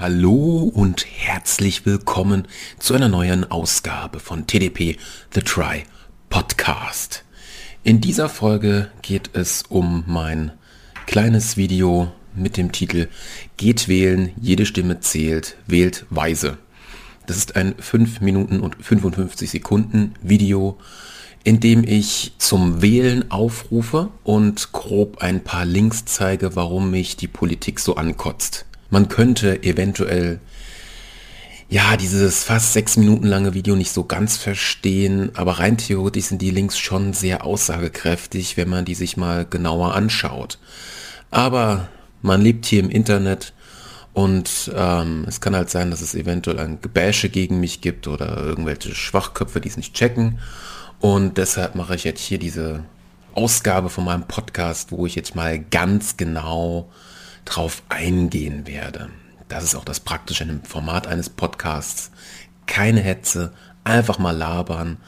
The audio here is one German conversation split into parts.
Hallo und herzlich willkommen zu einer neuen Ausgabe von TDP The Try Podcast. In dieser Folge geht es um mein kleines Video mit dem Titel Geht wählen, jede Stimme zählt, wählt weise. Das ist ein 5 Minuten und 55 Sekunden Video, in dem ich zum Wählen aufrufe und grob ein paar Links zeige, warum mich die Politik so ankotzt. Man könnte eventuell ja, dieses fast sechs Minuten lange Video nicht so ganz verstehen, aber rein theoretisch sind die Links schon sehr aussagekräftig, wenn man die sich mal genauer anschaut. Aber man lebt hier im Internet und ähm, es kann halt sein, dass es eventuell ein Gebäsche gegen mich gibt oder irgendwelche Schwachköpfe, die es nicht checken. Und deshalb mache ich jetzt hier diese Ausgabe von meinem Podcast, wo ich jetzt mal ganz genau drauf eingehen werde. Das ist auch das Praktische in dem Format eines Podcasts. Keine Hetze, einfach mal labern.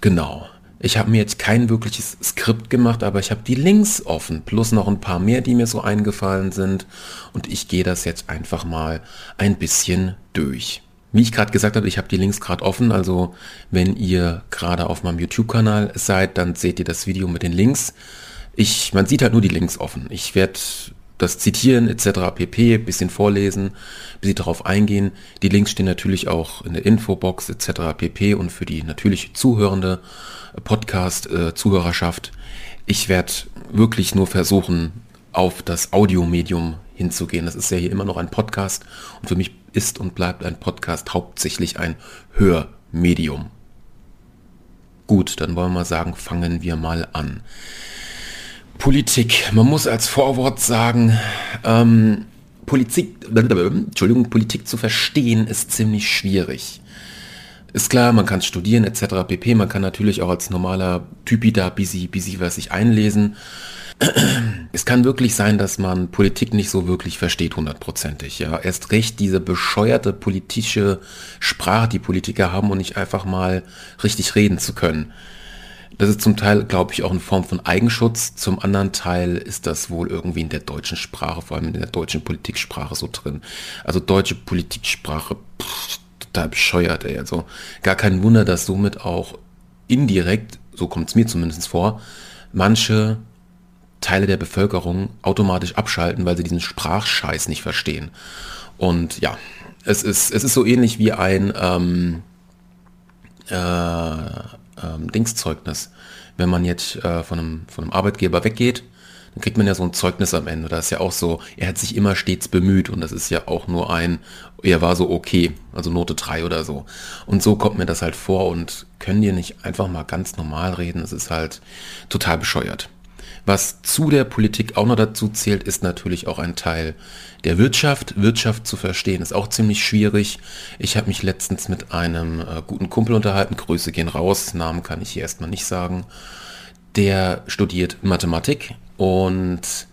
Genau. Ich habe mir jetzt kein wirkliches Skript gemacht, aber ich habe die Links offen, plus noch ein paar mehr, die mir so eingefallen sind. Und ich gehe das jetzt einfach mal ein bisschen durch. Wie ich gerade gesagt habe, ich habe die Links gerade offen, also wenn ihr gerade auf meinem YouTube-Kanal seid, dann seht ihr das Video mit den Links. Ich, man sieht halt nur die Links offen. Ich werde das Zitieren etc. pp, bisschen vorlesen, bisschen darauf eingehen. Die Links stehen natürlich auch in der Infobox etc. pp und für die natürlich zuhörende Podcast-Zuhörerschaft. ich werde wirklich nur versuchen, auf das Audiomedium hinzugehen. Das ist ja hier immer noch ein Podcast und für mich ist und bleibt ein Podcast hauptsächlich ein Hörmedium. Gut, dann wollen wir mal sagen, fangen wir mal an. Politik. Man muss als Vorwort sagen, ähm, Politik, Entschuldigung, Politik zu verstehen ist ziemlich schwierig. Ist klar, man kann studieren etc. pp. Man kann natürlich auch als normaler Typi da busy, busy was sich einlesen. Es kann wirklich sein, dass man Politik nicht so wirklich versteht, hundertprozentig. Ja, erst recht diese bescheuerte politische Sprache, die Politiker haben und nicht einfach mal richtig reden zu können. Das ist zum Teil, glaube ich, auch eine Form von Eigenschutz. Zum anderen Teil ist das wohl irgendwie in der deutschen Sprache, vor allem in der deutschen Politiksprache so drin. Also deutsche Politiksprache, pff, total bescheuert, ey. Also gar kein Wunder, dass somit auch indirekt, so kommt es mir zumindest vor, manche Teile der Bevölkerung automatisch abschalten, weil sie diesen Sprachscheiß nicht verstehen. Und ja, es ist, es ist so ähnlich wie ein ähm, äh, ähm, Dingszeugnis. Wenn man jetzt äh, von, einem, von einem Arbeitgeber weggeht, dann kriegt man ja so ein Zeugnis am Ende. Da ist ja auch so, er hat sich immer stets bemüht und das ist ja auch nur ein, er war so okay, also Note 3 oder so. Und so kommt mir das halt vor und können die nicht einfach mal ganz normal reden. Das ist halt total bescheuert. Was zu der Politik auch noch dazu zählt, ist natürlich auch ein Teil der Wirtschaft. Wirtschaft zu verstehen ist auch ziemlich schwierig. Ich habe mich letztens mit einem äh, guten Kumpel unterhalten. Grüße gehen raus. Namen kann ich hier erstmal nicht sagen. Der studiert Mathematik und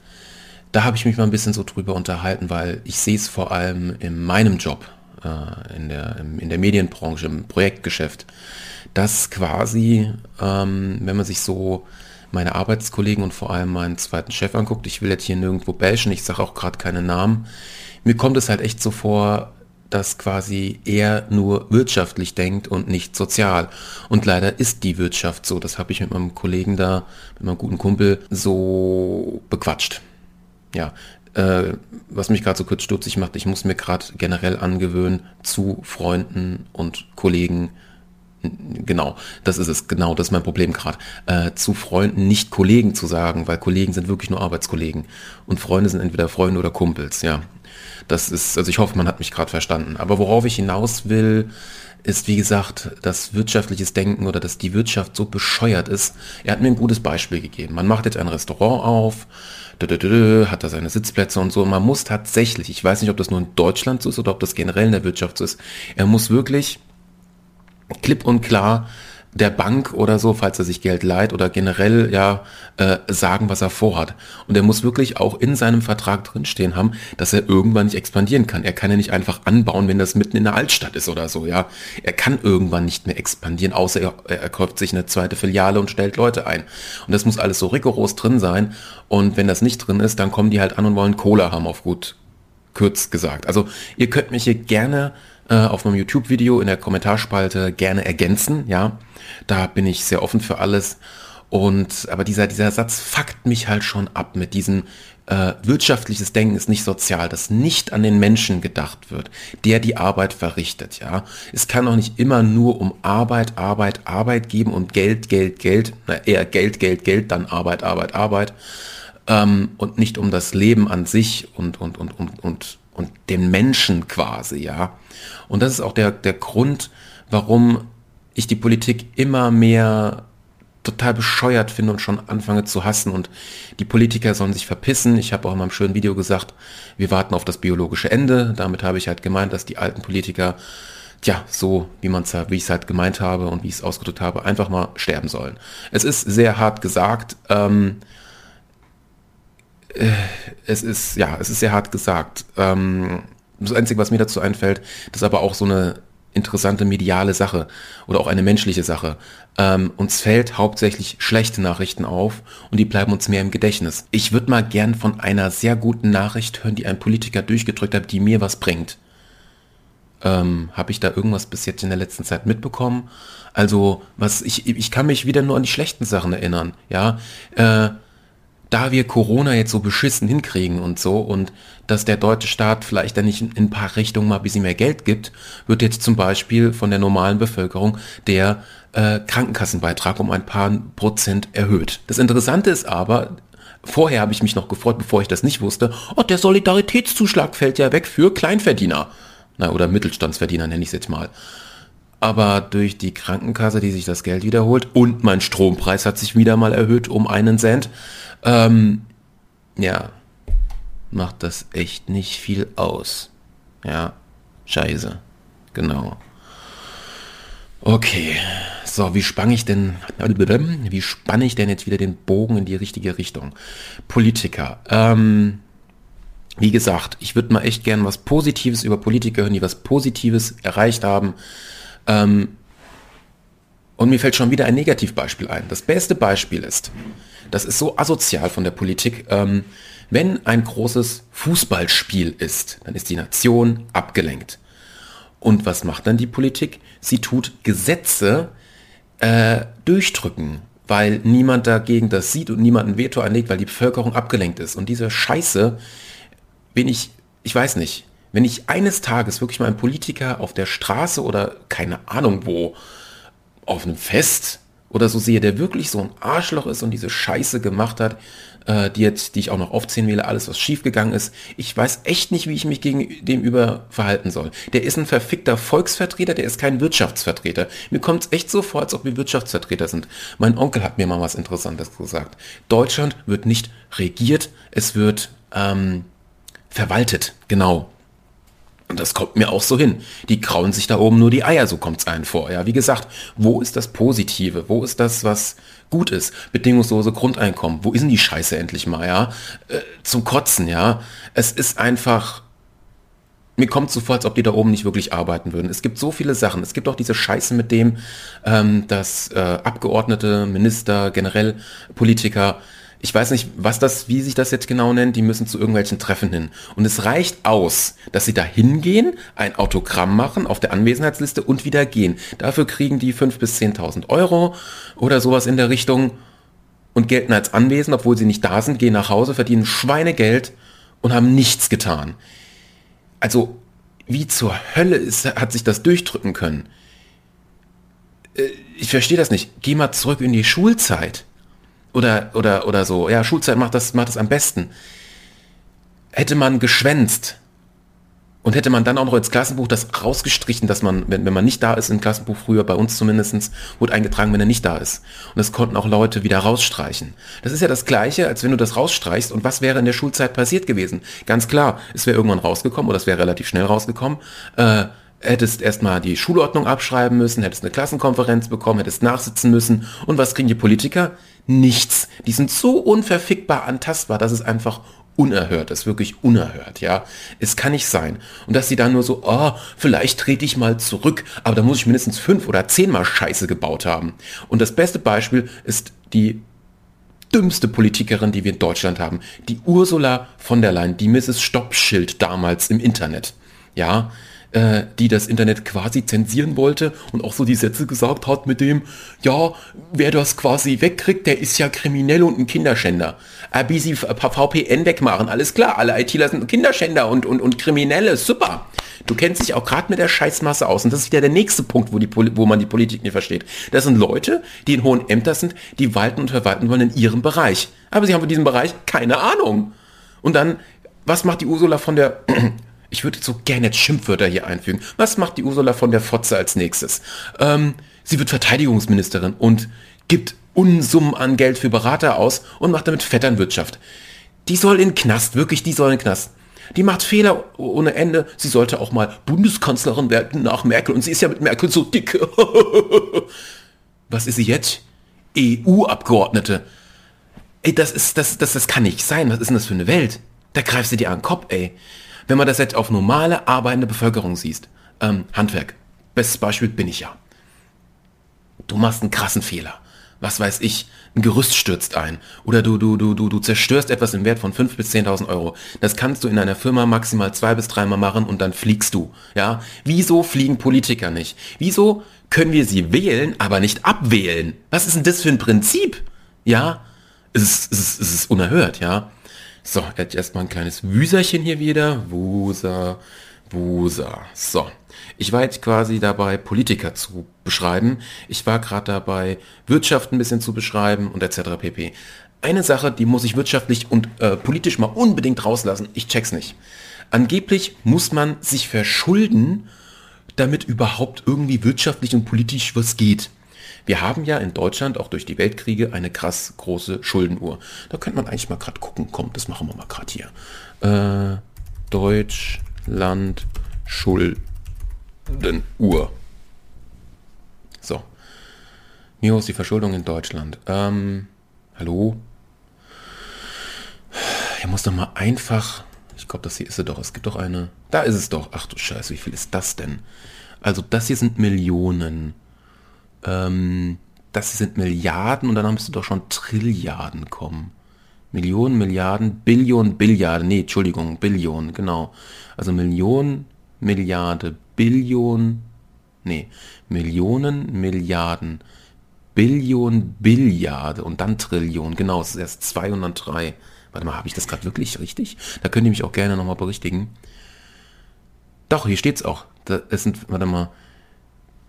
da habe ich mich mal ein bisschen so drüber unterhalten, weil ich sehe es vor allem in meinem Job, äh, in, der, in der Medienbranche, im Projektgeschäft, dass quasi, ähm, wenn man sich so meine Arbeitskollegen und vor allem meinen zweiten Chef anguckt, ich will jetzt hier nirgendwo bashen, ich sage auch gerade keine Namen, mir kommt es halt echt so vor, dass quasi er nur wirtschaftlich denkt und nicht sozial. Und leider ist die Wirtschaft so. Das habe ich mit meinem Kollegen da, mit meinem guten Kumpel so bequatscht. Ja, äh, was mich gerade so kurz stutzig macht, ich muss mir gerade generell angewöhnen, zu Freunden und Kollegen Genau, das ist es. Genau, das ist mein Problem gerade. Äh, zu Freunden nicht Kollegen zu sagen, weil Kollegen sind wirklich nur Arbeitskollegen. Und Freunde sind entweder Freunde oder Kumpels, ja. Das ist, also ich hoffe, man hat mich gerade verstanden. Aber worauf ich hinaus will, ist, wie gesagt, dass wirtschaftliches Denken oder dass die Wirtschaft so bescheuert ist. Er hat mir ein gutes Beispiel gegeben. Man macht jetzt ein Restaurant auf, hat da seine Sitzplätze und so. man muss tatsächlich, ich weiß nicht, ob das nur in Deutschland so ist oder ob das generell in der Wirtschaft so ist, er muss wirklich klipp und klar der Bank oder so, falls er sich Geld leiht oder generell ja äh, sagen, was er vorhat. Und er muss wirklich auch in seinem Vertrag drinstehen haben, dass er irgendwann nicht expandieren kann. Er kann ja nicht einfach anbauen, wenn das mitten in der Altstadt ist oder so, ja. Er kann irgendwann nicht mehr expandieren, außer er, er kauft sich eine zweite Filiale und stellt Leute ein. Und das muss alles so rigoros drin sein. Und wenn das nicht drin ist, dann kommen die halt an und wollen Cola haben auf gut kurz gesagt. Also ihr könnt mich hier gerne äh, auf meinem YouTube-Video in der Kommentarspalte gerne ergänzen, ja. Da bin ich sehr offen für alles. Und aber dieser, dieser Satz fuckt mich halt schon ab mit diesem äh, wirtschaftliches Denken ist nicht sozial, dass nicht an den Menschen gedacht wird, der die Arbeit verrichtet, ja. Es kann auch nicht immer nur um Arbeit, Arbeit, Arbeit geben und Geld, Geld, Geld, na, eher Geld, Geld, Geld, dann Arbeit, Arbeit, Arbeit ähm, und nicht um das Leben an sich und, und, und, und, und, und den Menschen quasi, ja. Und das ist auch der, der Grund, warum ich die Politik immer mehr total bescheuert finde und schon anfange zu hassen und die Politiker sollen sich verpissen. Ich habe auch in meinem schönen Video gesagt, wir warten auf das biologische Ende. Damit habe ich halt gemeint, dass die alten Politiker, tja, so wie man es wie ich es halt gemeint habe und wie ich es ausgedrückt habe, einfach mal sterben sollen. Es ist sehr hart gesagt. Ähm, äh, es ist, ja, es ist sehr hart gesagt. Ähm, das Einzige, was mir dazu einfällt, das ist aber auch so eine interessante mediale Sache oder auch eine menschliche Sache. Ähm, uns fällt hauptsächlich schlechte Nachrichten auf und die bleiben uns mehr im Gedächtnis. Ich würde mal gern von einer sehr guten Nachricht hören, die ein Politiker durchgedrückt hat, die mir was bringt. Ähm, Habe ich da irgendwas bis jetzt in der letzten Zeit mitbekommen? Also, was ich, ich kann mich wieder nur an die schlechten Sachen erinnern, ja. Äh, da wir Corona jetzt so beschissen hinkriegen und so und dass der deutsche Staat vielleicht dann nicht in ein paar Richtungen mal ein bisschen mehr Geld gibt, wird jetzt zum Beispiel von der normalen Bevölkerung der äh, Krankenkassenbeitrag um ein paar Prozent erhöht. Das Interessante ist aber, vorher habe ich mich noch gefreut, bevor ich das nicht wusste, oh, der Solidaritätszuschlag fällt ja weg für Kleinverdiener. Na, oder Mittelstandsverdiener nenne ich es jetzt mal aber durch die Krankenkasse, die sich das Geld wiederholt und mein Strompreis hat sich wieder mal erhöht um einen Cent, ähm, ja, macht das echt nicht viel aus. Ja, scheiße. Genau. Okay. So, wie spann ich denn, wie spanne ich denn jetzt wieder den Bogen in die richtige Richtung? Politiker. Ähm, wie gesagt, ich würde mal echt gern was Positives über Politiker hören, die was Positives erreicht haben. Ähm, und mir fällt schon wieder ein Negativbeispiel ein. Das beste Beispiel ist, das ist so asozial von der Politik. Ähm, wenn ein großes Fußballspiel ist, dann ist die Nation abgelenkt. Und was macht dann die Politik? Sie tut Gesetze äh, durchdrücken, weil niemand dagegen das sieht und niemand ein Veto einlegt, weil die Bevölkerung abgelenkt ist. Und diese Scheiße bin ich, ich weiß nicht, wenn ich eines Tages wirklich mal einen Politiker auf der Straße oder keine Ahnung wo, auf einem Fest oder so sehe, der wirklich so ein Arschloch ist und diese Scheiße gemacht hat, äh, die jetzt, die ich auch noch aufzählen will, alles was schiefgegangen ist. Ich weiß echt nicht, wie ich mich gegen dem über verhalten soll. Der ist ein verfickter Volksvertreter, der ist kein Wirtschaftsvertreter. Mir kommt es echt so vor, als ob wir Wirtschaftsvertreter sind. Mein Onkel hat mir mal was Interessantes gesagt. Deutschland wird nicht regiert, es wird ähm, verwaltet. Genau. Und das kommt mir auch so hin. Die krauen sich da oben nur die Eier, so kommt's einen vor. Ja, wie gesagt, wo ist das Positive? Wo ist das, was gut ist? Bedingungslose Grundeinkommen. Wo ist denn die Scheiße endlich mal, ja? Äh, zum Kotzen, ja. Es ist einfach, mir kommt so vor, als ob die da oben nicht wirklich arbeiten würden. Es gibt so viele Sachen. Es gibt auch diese Scheiße mit dem, ähm, dass äh, Abgeordnete, Minister, generell Politiker ich weiß nicht, was das, wie sich das jetzt genau nennt, die müssen zu irgendwelchen Treffen hin. Und es reicht aus, dass sie da hingehen, ein Autogramm machen auf der Anwesenheitsliste und wieder gehen. Dafür kriegen die 5.000 bis 10.000 Euro oder sowas in der Richtung und gelten als anwesend, obwohl sie nicht da sind, gehen nach Hause, verdienen Schweinegeld und haben nichts getan. Also, wie zur Hölle ist, hat sich das durchdrücken können? Äh, ich verstehe das nicht. Geh mal zurück in die Schulzeit oder, oder, oder so. Ja, Schulzeit macht das, macht das am besten. Hätte man geschwänzt und hätte man dann auch noch ins Klassenbuch das rausgestrichen, dass man, wenn, wenn man nicht da ist, im Klassenbuch früher, bei uns zumindestens wurde eingetragen, wenn er nicht da ist. Und das konnten auch Leute wieder rausstreichen. Das ist ja das Gleiche, als wenn du das rausstreichst. Und was wäre in der Schulzeit passiert gewesen? Ganz klar, es wäre irgendwann rausgekommen, oder es wäre relativ schnell rausgekommen, äh, hättest erstmal die Schulordnung abschreiben müssen, hättest eine Klassenkonferenz bekommen, hättest nachsitzen müssen. Und was kriegen die Politiker? Nichts. Die sind so unverfickbar antastbar, dass es einfach unerhört ist, wirklich unerhört, ja. Es kann nicht sein. Und dass sie dann nur so, oh, vielleicht trete ich mal zurück, aber da muss ich mindestens fünf oder zehnmal Scheiße gebaut haben. Und das beste Beispiel ist die dümmste Politikerin, die wir in Deutschland haben. Die Ursula von der Leyen, die Mrs. Stoppschild damals im Internet. Ja, äh, die das Internet quasi zensieren wollte und auch so die Sätze gesagt hat mit dem, ja, wer das quasi wegkriegt, der ist ja kriminell und ein Kinderschänder. Aber sie VPN wegmachen, alles klar, alle ITler sind Kinderschänder und, und, und Kriminelle, super. Du kennst dich auch gerade mit der Scheißmasse aus und das ist wieder der nächste Punkt, wo, die, wo man die Politik nicht versteht. Das sind Leute, die in hohen Ämtern sind, die walten und verwalten wollen in ihrem Bereich. Aber sie haben für diesen Bereich keine Ahnung. Und dann, was macht die Ursula von der ich würde so gerne Schimpfwörter hier einfügen. Was macht die Ursula von der Fotze als nächstes? Ähm, sie wird Verteidigungsministerin und gibt Unsummen an Geld für Berater aus und macht damit Vetternwirtschaft. Die soll in Knast, wirklich, die soll in Knast. Die macht Fehler ohne Ende. Sie sollte auch mal Bundeskanzlerin werden nach Merkel. Und sie ist ja mit Merkel so dick. Was ist sie jetzt? EU-Abgeordnete. Ey, das ist, das, das, das kann nicht sein. Was ist denn das für eine Welt? Da greifst du dir an den Kopf, ey. Wenn man das jetzt auf normale, arbeitende Bevölkerung siehst, ähm, Handwerk, bestes Beispiel bin ich ja. Du machst einen krassen Fehler. Was weiß ich, ein Gerüst stürzt ein. Oder du, du, du, du, du zerstörst etwas im Wert von 5.000 bis 10.000 Euro. Das kannst du in einer Firma maximal zwei bis dreimal machen und dann fliegst du. Ja? Wieso fliegen Politiker nicht? Wieso können wir sie wählen, aber nicht abwählen? Was ist denn das für ein Prinzip? Ja? Es ist, es ist, es ist unerhört, ja? So, jetzt erstmal ein kleines Wüserchen hier wieder. Wuser, Wuser. So. Ich war jetzt quasi dabei, Politiker zu beschreiben. Ich war gerade dabei, Wirtschaft ein bisschen zu beschreiben und etc. pp. Eine Sache, die muss ich wirtschaftlich und äh, politisch mal unbedingt rauslassen. Ich check's nicht. Angeblich muss man sich verschulden, damit überhaupt irgendwie wirtschaftlich und politisch was geht. Wir haben ja in Deutschland auch durch die Weltkriege eine krass große Schuldenuhr. Da könnte man eigentlich mal gerade gucken. Komm, das machen wir mal gerade hier. Äh, Deutschland Schuldenuhr. So. Wie hoch ist die Verschuldung in Deutschland? Ähm, hallo? Hier muss doch mal einfach... Ich glaube, das hier ist sie doch. Es gibt doch eine... Da ist es doch. Ach du Scheiße, wie viel ist das denn? Also das hier sind Millionen ähm, das sind Milliarden und dann müsste doch schon Trilliarden kommen. Millionen, Milliarden, Billionen, Billiarden, nee, Entschuldigung, Billionen, genau. Also Millionen, Milliarde, Billionen, nee, Millionen, Milliarden, Billionen, Billiarde und dann Trillionen, genau, es ist erst 203. Warte mal, habe ich das gerade wirklich richtig? Da könnt ihr mich auch gerne nochmal berichtigen. Doch, hier steht's auch. Da, es sind, warte mal,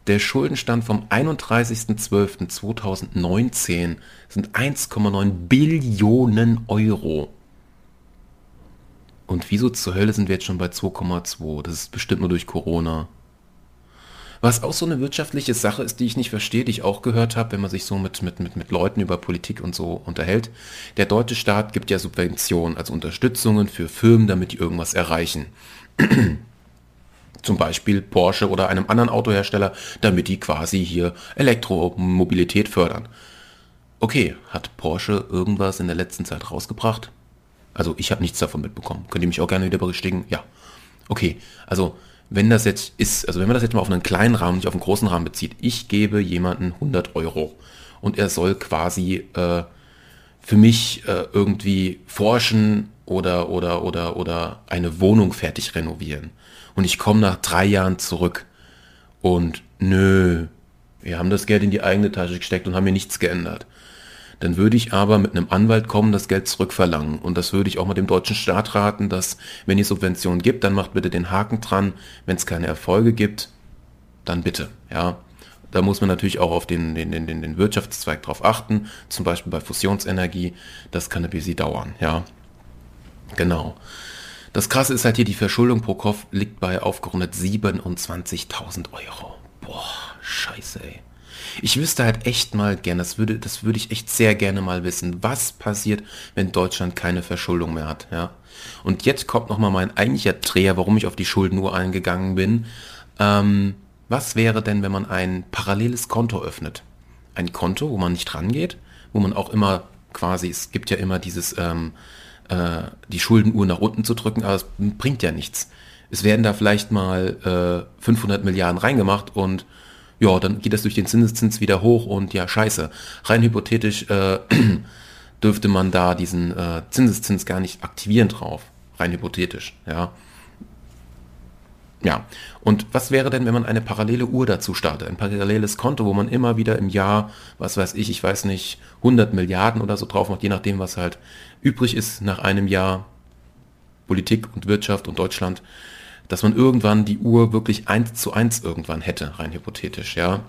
der Schuldenstand vom 31.12.2019 sind 1,9 Billionen Euro. Und wieso zur Hölle sind wir jetzt schon bei 2,2? Das ist bestimmt nur durch Corona. Was auch so eine wirtschaftliche Sache ist, die ich nicht verstehe, die ich auch gehört habe, wenn man sich so mit, mit, mit, mit Leuten über Politik und so unterhält. Der deutsche Staat gibt ja Subventionen, also Unterstützungen für Firmen, damit die irgendwas erreichen zum Beispiel Porsche oder einem anderen Autohersteller, damit die quasi hier Elektromobilität fördern. Okay, hat Porsche irgendwas in der letzten Zeit rausgebracht? Also ich habe nichts davon mitbekommen. Könnt ihr mich auch gerne wieder berichtigen? Ja. Okay, also wenn das jetzt ist, also wenn man das jetzt mal auf einen kleinen Rahmen, nicht auf einen großen Rahmen bezieht, ich gebe jemanden 100 Euro und er soll quasi äh, für mich äh, irgendwie forschen oder, oder, oder, oder eine Wohnung fertig renovieren und ich komme nach drei Jahren zurück und nö, wir haben das Geld in die eigene Tasche gesteckt und haben mir nichts geändert. Dann würde ich aber mit einem Anwalt kommen, das Geld zurückverlangen. Und das würde ich auch mit dem deutschen Staat raten, dass wenn ihr Subventionen gibt, dann macht bitte den Haken dran. Wenn es keine Erfolge gibt, dann bitte. Ja, da muss man natürlich auch auf den, den, den, den Wirtschaftszweig drauf achten. Zum Beispiel bei Fusionsenergie. Das kann ein bisschen dauern. Ja, genau. Das krasse ist halt hier, die Verschuldung pro Kopf liegt bei aufgerundet 27.000 Euro. Boah, scheiße, ey. Ich wüsste halt echt mal gern, das würde, das würde ich echt sehr gerne mal wissen, was passiert, wenn Deutschland keine Verschuldung mehr hat, ja. Und jetzt kommt nochmal mein eigentlicher Dreher, warum ich auf die Schuldenuhr eingegangen bin. Ähm, was wäre denn, wenn man ein paralleles Konto öffnet? Ein Konto, wo man nicht rangeht, wo man auch immer quasi, es gibt ja immer dieses, ähm, äh, die Schuldenuhr nach unten zu drücken, aber es bringt ja nichts. Es werden da vielleicht mal äh, 500 Milliarden reingemacht und ja, dann geht das durch den Zinseszins wieder hoch und ja, scheiße. Rein hypothetisch, äh, dürfte man da diesen äh, Zinseszins gar nicht aktivieren drauf, rein hypothetisch, ja. Ja, und was wäre denn, wenn man eine parallele Uhr dazu startet, ein paralleles Konto, wo man immer wieder im Jahr, was weiß ich, ich weiß nicht, 100 Milliarden oder so drauf macht, je nachdem, was halt übrig ist nach einem Jahr Politik und Wirtschaft und Deutschland, dass man irgendwann die Uhr wirklich eins zu eins irgendwann hätte, rein hypothetisch, ja.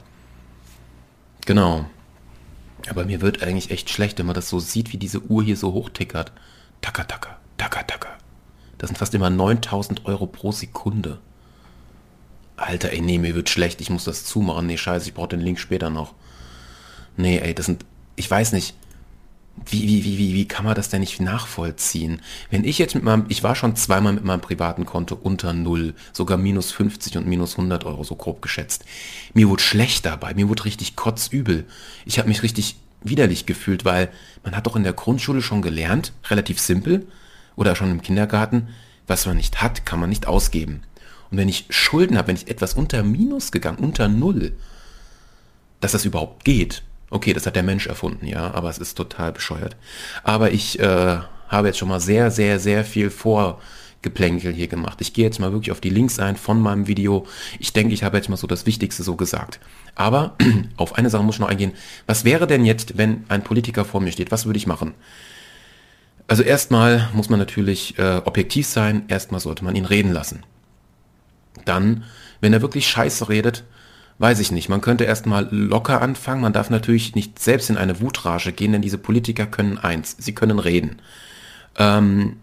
Genau. Aber mir wird eigentlich echt schlecht, wenn man das so sieht, wie diese Uhr hier so hochtickert. Tacker, tacker, tacker, tacker. Das sind fast immer 9000 Euro pro Sekunde. Alter, ey, nee, mir wird schlecht, ich muss das zumachen. Nee, scheiße, ich brauche den Link später noch. Nee, ey, das sind, ich weiß nicht, wie, wie, wie, wie, wie kann man das denn nicht nachvollziehen? Wenn ich jetzt mit meinem, ich war schon zweimal mit meinem privaten Konto unter Null, sogar minus 50 und minus 100 Euro, so grob geschätzt. Mir wurde schlecht dabei, mir wurde richtig kotzübel. Ich habe mich richtig widerlich gefühlt, weil man hat doch in der Grundschule schon gelernt, relativ simpel, oder schon im Kindergarten, was man nicht hat, kann man nicht ausgeben. Und wenn ich Schulden habe, wenn ich etwas unter Minus gegangen, unter Null, dass das überhaupt geht. Okay, das hat der Mensch erfunden, ja, aber es ist total bescheuert. Aber ich äh, habe jetzt schon mal sehr, sehr, sehr viel Vorgeplänkel hier gemacht. Ich gehe jetzt mal wirklich auf die Links ein von meinem Video. Ich denke, ich habe jetzt mal so das Wichtigste so gesagt. Aber auf eine Sache muss ich noch eingehen. Was wäre denn jetzt, wenn ein Politiker vor mir steht? Was würde ich machen? Also erstmal muss man natürlich äh, objektiv sein. Erstmal sollte man ihn reden lassen. Dann, wenn er wirklich Scheiße redet, weiß ich nicht. Man könnte erstmal locker anfangen. Man darf natürlich nicht selbst in eine Wutrage gehen, denn diese Politiker können eins. Sie können reden. Ähm,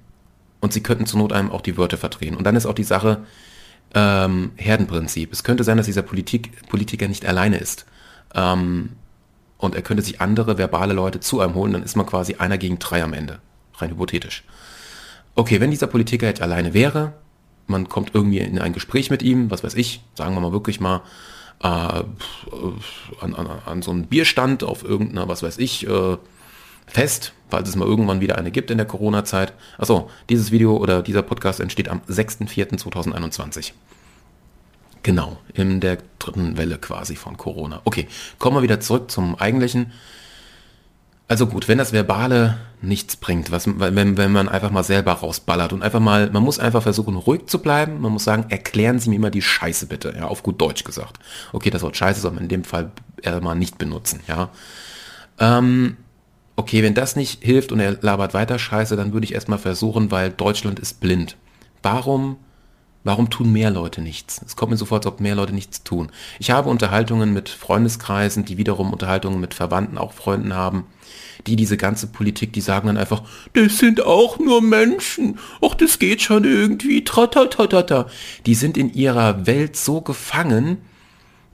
und sie könnten zur Not einem auch die Wörter verdrehen. Und dann ist auch die Sache ähm, Herdenprinzip. Es könnte sein, dass dieser Politik, Politiker nicht alleine ist. Ähm, und er könnte sich andere verbale Leute zu einem holen, dann ist man quasi einer gegen drei am Ende. Rein hypothetisch. Okay, wenn dieser Politiker jetzt alleine wäre, man kommt irgendwie in ein Gespräch mit ihm, was weiß ich, sagen wir mal wirklich mal, äh, an, an, an so einem Bierstand auf irgendeiner, was weiß ich, äh, Fest, falls es mal irgendwann wieder eine gibt in der Corona-Zeit. Achso, dieses Video oder dieser Podcast entsteht am 6.4.2021. Genau, in der dritten Welle quasi von Corona. Okay, kommen wir wieder zurück zum eigentlichen. Also gut, wenn das Verbale nichts bringt, was, wenn, wenn man einfach mal selber rausballert und einfach mal, man muss einfach versuchen, ruhig zu bleiben. Man muss sagen, erklären Sie mir immer die Scheiße bitte, ja, auf gut Deutsch gesagt. Okay, das Wort Scheiße soll man in dem Fall eher mal nicht benutzen, ja. Ähm, okay, wenn das nicht hilft und er labert weiter Scheiße, dann würde ich erstmal versuchen, weil Deutschland ist blind. Warum Warum tun mehr Leute nichts? Es kommt mir sofort, als ob mehr Leute nichts tun. Ich habe Unterhaltungen mit Freundeskreisen, die wiederum Unterhaltungen mit Verwandten, auch Freunden haben, die diese ganze Politik, die sagen dann einfach, das sind auch nur Menschen. Ach, das geht schon irgendwie. Tratatatata. Die sind in ihrer Welt so gefangen,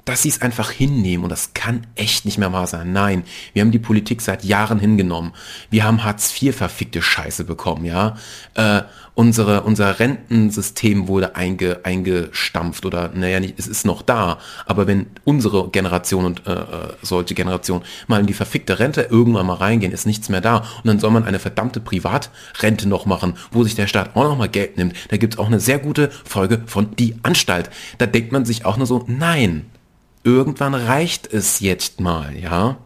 dass sie es einfach hinnehmen und das kann echt nicht mehr wahr sein. Nein, wir haben die Politik seit Jahren hingenommen. Wir haben Hartz IV verfickte Scheiße bekommen, ja. Äh, unsere, unser Rentensystem wurde einge, eingestampft oder, naja, nicht, es ist noch da. Aber wenn unsere Generation und äh, äh, solche Generation mal in die verfickte Rente irgendwann mal reingehen, ist nichts mehr da. Und dann soll man eine verdammte Privatrente noch machen, wo sich der Staat auch noch mal Geld nimmt. Da gibt's auch eine sehr gute Folge von Die Anstalt. Da denkt man sich auch nur so, nein, irgendwann reicht es jetzt mal, ja.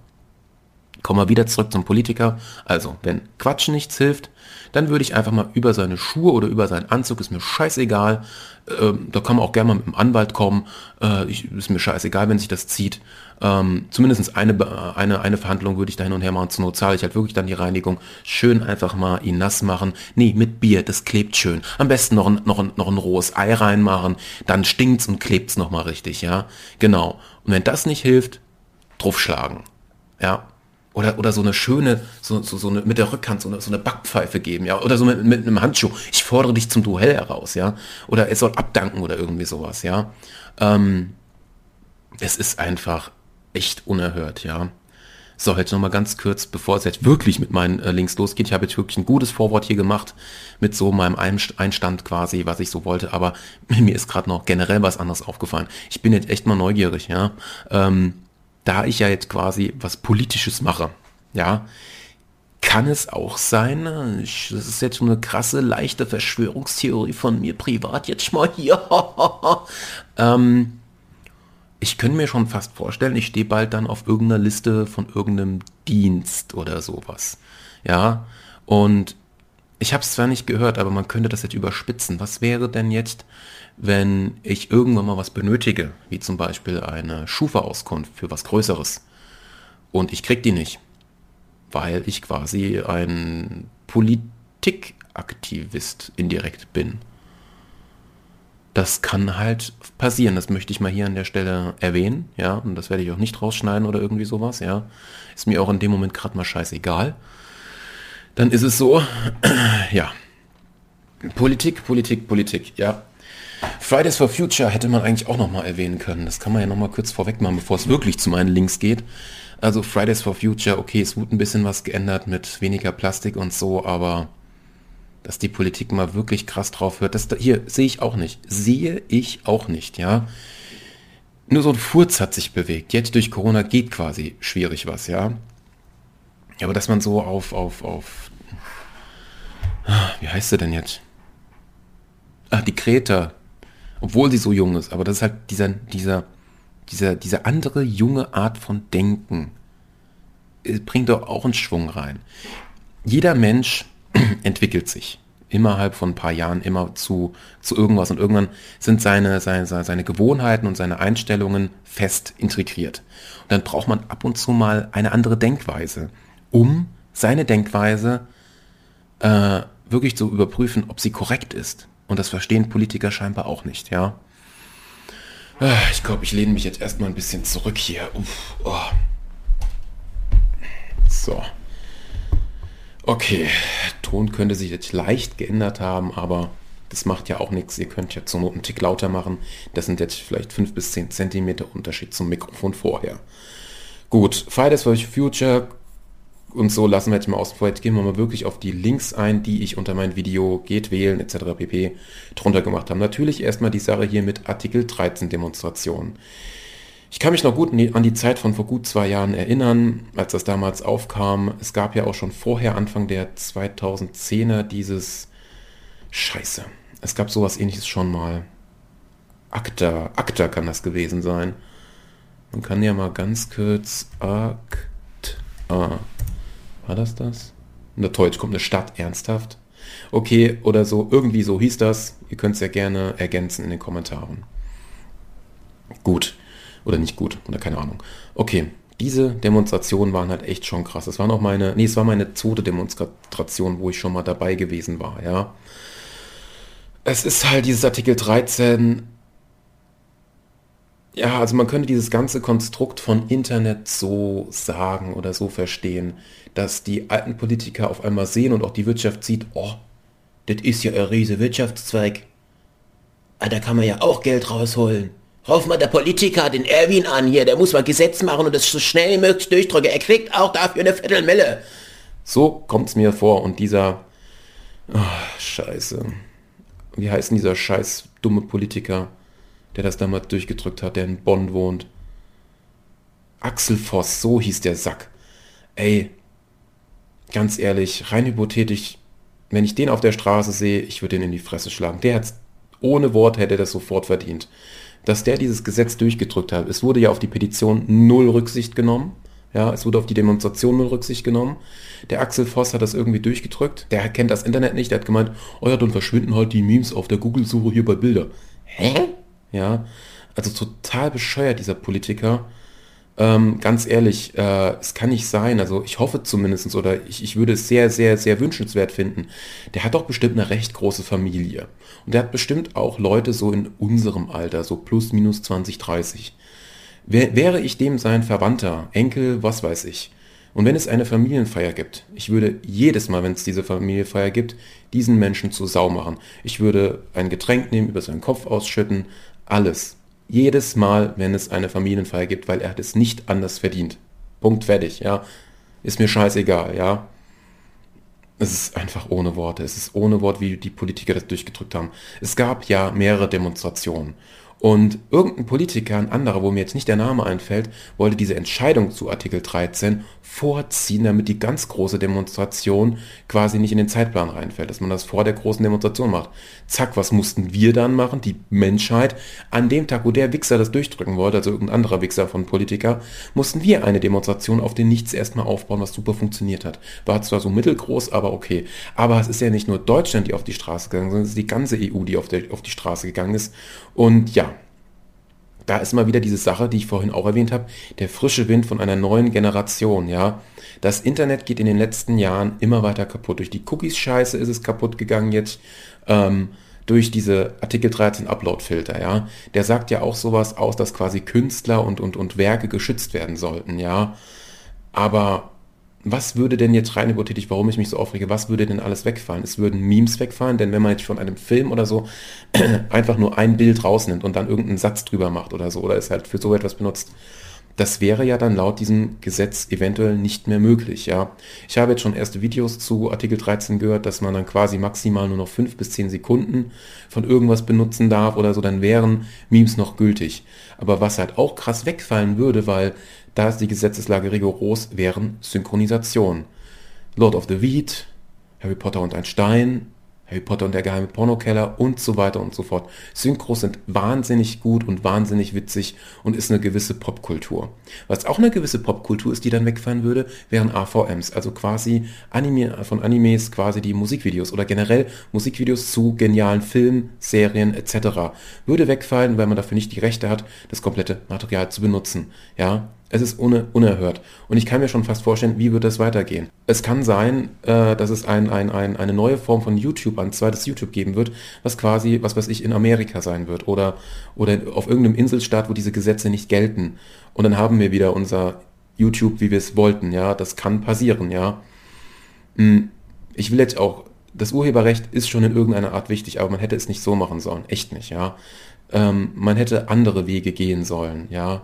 Kommen wir wieder zurück zum Politiker. Also, wenn Quatschen nichts hilft, dann würde ich einfach mal über seine Schuhe oder über seinen Anzug, ist mir scheißegal, ähm, da kann man auch gerne mal mit dem Anwalt kommen, äh, ich, ist mir scheißegal, wenn sich das zieht. Ähm, zumindest eine, eine, eine Verhandlung würde ich da hin und her machen, zur Not zahle ich halt wirklich dann die Reinigung. Schön einfach mal ihn nass machen. Nee, mit Bier, das klebt schön. Am besten noch ein, noch ein, noch ein rohes Ei reinmachen, dann stinkt's und klebt's nochmal richtig, ja. Genau. Und wenn das nicht hilft, draufschlagen. Ja, oder, oder so eine schöne, so, so, so eine, mit der Rückhand so eine, so eine Backpfeife geben, ja, oder so mit, mit einem Handschuh. Ich fordere dich zum Duell heraus, ja, oder es soll abdanken oder irgendwie sowas, ja. Ähm, es ist einfach echt unerhört, ja. So, jetzt nochmal ganz kurz, bevor es jetzt wirklich mit meinen äh, Links losgeht. Ich habe jetzt wirklich ein gutes Vorwort hier gemacht mit so meinem Einstand quasi, was ich so wollte. Aber mir ist gerade noch generell was anderes aufgefallen. Ich bin jetzt echt mal neugierig, ja. Ähm, da ich ja jetzt quasi was Politisches mache, ja, kann es auch sein, ich, das ist jetzt eine krasse, leichte Verschwörungstheorie von mir privat jetzt mal hier, ähm, ich könnte mir schon fast vorstellen, ich stehe bald dann auf irgendeiner Liste von irgendeinem Dienst oder sowas. Ja, und ich habe es zwar nicht gehört, aber man könnte das jetzt überspitzen. Was wäre denn jetzt, wenn ich irgendwann mal was benötige, wie zum Beispiel eine Schufa-Auskunft für was Größeres und ich krieg die nicht, weil ich quasi ein Politikaktivist indirekt bin. Das kann halt passieren, das möchte ich mal hier an der Stelle erwähnen, ja, und das werde ich auch nicht rausschneiden oder irgendwie sowas, ja. Ist mir auch in dem Moment gerade mal scheißegal. Dann ist es so, ja. Politik, Politik, Politik, ja. Fridays for Future hätte man eigentlich auch nochmal erwähnen können. Das kann man ja nochmal kurz vorweg machen, bevor es wirklich zu meinen Links geht. Also Fridays for Future, okay, es wurde ein bisschen was geändert mit weniger Plastik und so, aber dass die Politik mal wirklich krass drauf hört, das hier sehe ich auch nicht. Sehe ich auch nicht, ja. Nur so ein Furz hat sich bewegt. Jetzt durch Corona geht quasi schwierig was, ja. Aber dass man so auf, auf, auf, wie heißt sie denn jetzt? Ah, die Kreta, obwohl sie so jung ist, aber das ist halt dieser, dieser, dieser, diese andere junge Art von Denken. Bringt doch auch einen Schwung rein. Jeder Mensch entwickelt sich innerhalb von ein paar Jahren immer zu, zu irgendwas und irgendwann sind seine, seine, seine Gewohnheiten und seine Einstellungen fest integriert. Und dann braucht man ab und zu mal eine andere Denkweise, um seine Denkweise äh, wirklich zu überprüfen, ob sie korrekt ist. Und das verstehen Politiker scheinbar auch nicht, ja. Ah, ich glaube, ich lehne mich jetzt erstmal ein bisschen zurück hier. Uff, oh. So. Okay, Ton könnte sich jetzt leicht geändert haben, aber das macht ja auch nichts. Ihr könnt ja zur Not einen Tick lauter machen. Das sind jetzt vielleicht 5 bis 10 Zentimeter Unterschied zum Mikrofon vorher. Gut, Fridays for Future und so lassen wir jetzt mal vor. Jetzt gehen wir mal wirklich auf die Links ein, die ich unter mein Video geht wählen etc. pp. drunter gemacht habe. Natürlich erstmal die Sache hier mit Artikel 13 Demonstrationen. Ich kann mich noch gut an die Zeit von vor gut zwei Jahren erinnern, als das damals aufkam. Es gab ja auch schon vorher, Anfang der 2010er, dieses Scheiße. Es gab sowas ähnliches schon mal. ACTA, ACTA kann das gewesen sein. Man kann ja mal ganz kurz ACTA war das das? Na toll, jetzt kommt eine Stadt, ernsthaft? Okay, oder so, irgendwie so hieß das. Ihr könnt es ja gerne ergänzen in den Kommentaren. Gut. Oder nicht gut, oder keine Ahnung. Okay, diese Demonstrationen waren halt echt schon krass. Das war noch meine, nee, es war meine zweite Demonstration, wo ich schon mal dabei gewesen war, ja. Es ist halt dieses Artikel 13 ja, also man könnte dieses ganze Konstrukt von Internet so sagen oder so verstehen, dass die alten Politiker auf einmal sehen und auch die Wirtschaft sieht, oh, das ist ja ein riese Wirtschaftszweig. Ah, da kann man ja auch Geld rausholen. Rauf mal der Politiker, den Erwin an hier, der muss mal Gesetz machen und das so schnell wie möglich durchdrücken. Er kriegt auch dafür eine Viertelmille. So kommt's mir vor und dieser, oh, scheiße, wie heißt denn dieser scheiß dumme Politiker? Der das damals durchgedrückt hat, der in Bonn wohnt. Axel Voss, so hieß der Sack. Ey, ganz ehrlich, rein hypothetisch, wenn ich den auf der Straße sehe, ich würde ihn in die Fresse schlagen. Der hat ohne Wort hätte das sofort verdient. Dass der dieses Gesetz durchgedrückt hat, es wurde ja auf die Petition null Rücksicht genommen. Ja, es wurde auf die Demonstration null Rücksicht genommen. Der Axel Voss hat das irgendwie durchgedrückt. Der kennt das Internet nicht. Der hat gemeint, oh ja, dann verschwinden halt die Memes auf der Google-Suche hier bei Bilder. Hä? Ja, also total bescheuert, dieser Politiker. Ähm, ganz ehrlich, äh, es kann nicht sein. Also ich hoffe zumindest oder ich, ich würde es sehr, sehr, sehr wünschenswert finden. Der hat doch bestimmt eine recht große Familie. Und der hat bestimmt auch Leute so in unserem Alter, so plus minus 20, 30. Wär, wäre ich dem sein Verwandter, Enkel, was weiß ich. Und wenn es eine Familienfeier gibt, ich würde jedes Mal, wenn es diese Familienfeier gibt, diesen Menschen zu Sau machen. Ich würde ein Getränk nehmen, über seinen Kopf ausschütten, alles. Jedes Mal, wenn es eine Familienfeier gibt, weil er hat es nicht anders verdient. Punkt fertig, ja. Ist mir scheißegal, ja. Es ist einfach ohne Worte. Es ist ohne Wort, wie die Politiker das durchgedrückt haben. Es gab ja mehrere Demonstrationen. Und irgendein Politiker, ein anderer, wo mir jetzt nicht der Name einfällt, wollte diese Entscheidung zu Artikel 13 vorziehen, damit die ganz große Demonstration quasi nicht in den Zeitplan reinfällt, dass man das vor der großen Demonstration macht. Zack, was mussten wir dann machen? Die Menschheit. An dem Tag, wo der Wichser das durchdrücken wollte, also irgendein anderer Wichser von Politiker, mussten wir eine Demonstration auf den Nichts erstmal aufbauen, was super funktioniert hat. War zwar so mittelgroß, aber okay. Aber es ist ja nicht nur Deutschland, die auf die Straße gegangen ist, sondern es ist die ganze EU, die auf, der, auf die Straße gegangen ist. Und ja, da ist mal wieder diese Sache, die ich vorhin auch erwähnt habe, der frische Wind von einer neuen Generation, ja. Das Internet geht in den letzten Jahren immer weiter kaputt. Durch die Cookies-Scheiße ist es kaputt gegangen jetzt. Ähm, durch diese Artikel 13 Upload-Filter, ja. Der sagt ja auch sowas aus, dass quasi Künstler und, und, und Werke geschützt werden sollten, ja. Aber was würde denn jetzt rein hypothetisch, warum ich mich so aufrege, was würde denn alles wegfallen? Es würden Memes wegfallen, denn wenn man jetzt von einem Film oder so einfach nur ein Bild rausnimmt und dann irgendeinen Satz drüber macht oder so, oder es halt für so etwas benutzt, das wäre ja dann laut diesem Gesetz eventuell nicht mehr möglich, ja. Ich habe jetzt schon erste Videos zu Artikel 13 gehört, dass man dann quasi maximal nur noch fünf bis zehn Sekunden von irgendwas benutzen darf oder so, dann wären Memes noch gültig. Aber was halt auch krass wegfallen würde, weil da ist die Gesetzeslage rigoros, wären Synchronisation. Lord of the Weed, Harry Potter und ein Stein, Harry Potter und der geheime Pornokeller und so weiter und so fort. Synchros sind wahnsinnig gut und wahnsinnig witzig und ist eine gewisse Popkultur. Was auch eine gewisse Popkultur ist, die dann wegfallen würde, wären AVMs, also quasi Anime, von Animes quasi die Musikvideos oder generell Musikvideos zu genialen Filmen, Serien etc. Würde wegfallen, weil man dafür nicht die Rechte hat, das komplette Material zu benutzen. Ja, es ist une, unerhört. Und ich kann mir schon fast vorstellen, wie wird das weitergehen. Es kann sein, äh, dass es ein, ein, ein, eine neue Form von YouTube, ein zweites YouTube geben wird, was quasi, was weiß ich, in Amerika sein wird oder, oder auf irgendeinem Inselstaat, wo diese Gesetze nicht gelten. Und dann haben wir wieder unser YouTube, wie wir es wollten. Ja, das kann passieren, ja. Hm, ich will jetzt auch, das Urheberrecht ist schon in irgendeiner Art wichtig, aber man hätte es nicht so machen sollen. Echt nicht, ja. Ähm, man hätte andere Wege gehen sollen, ja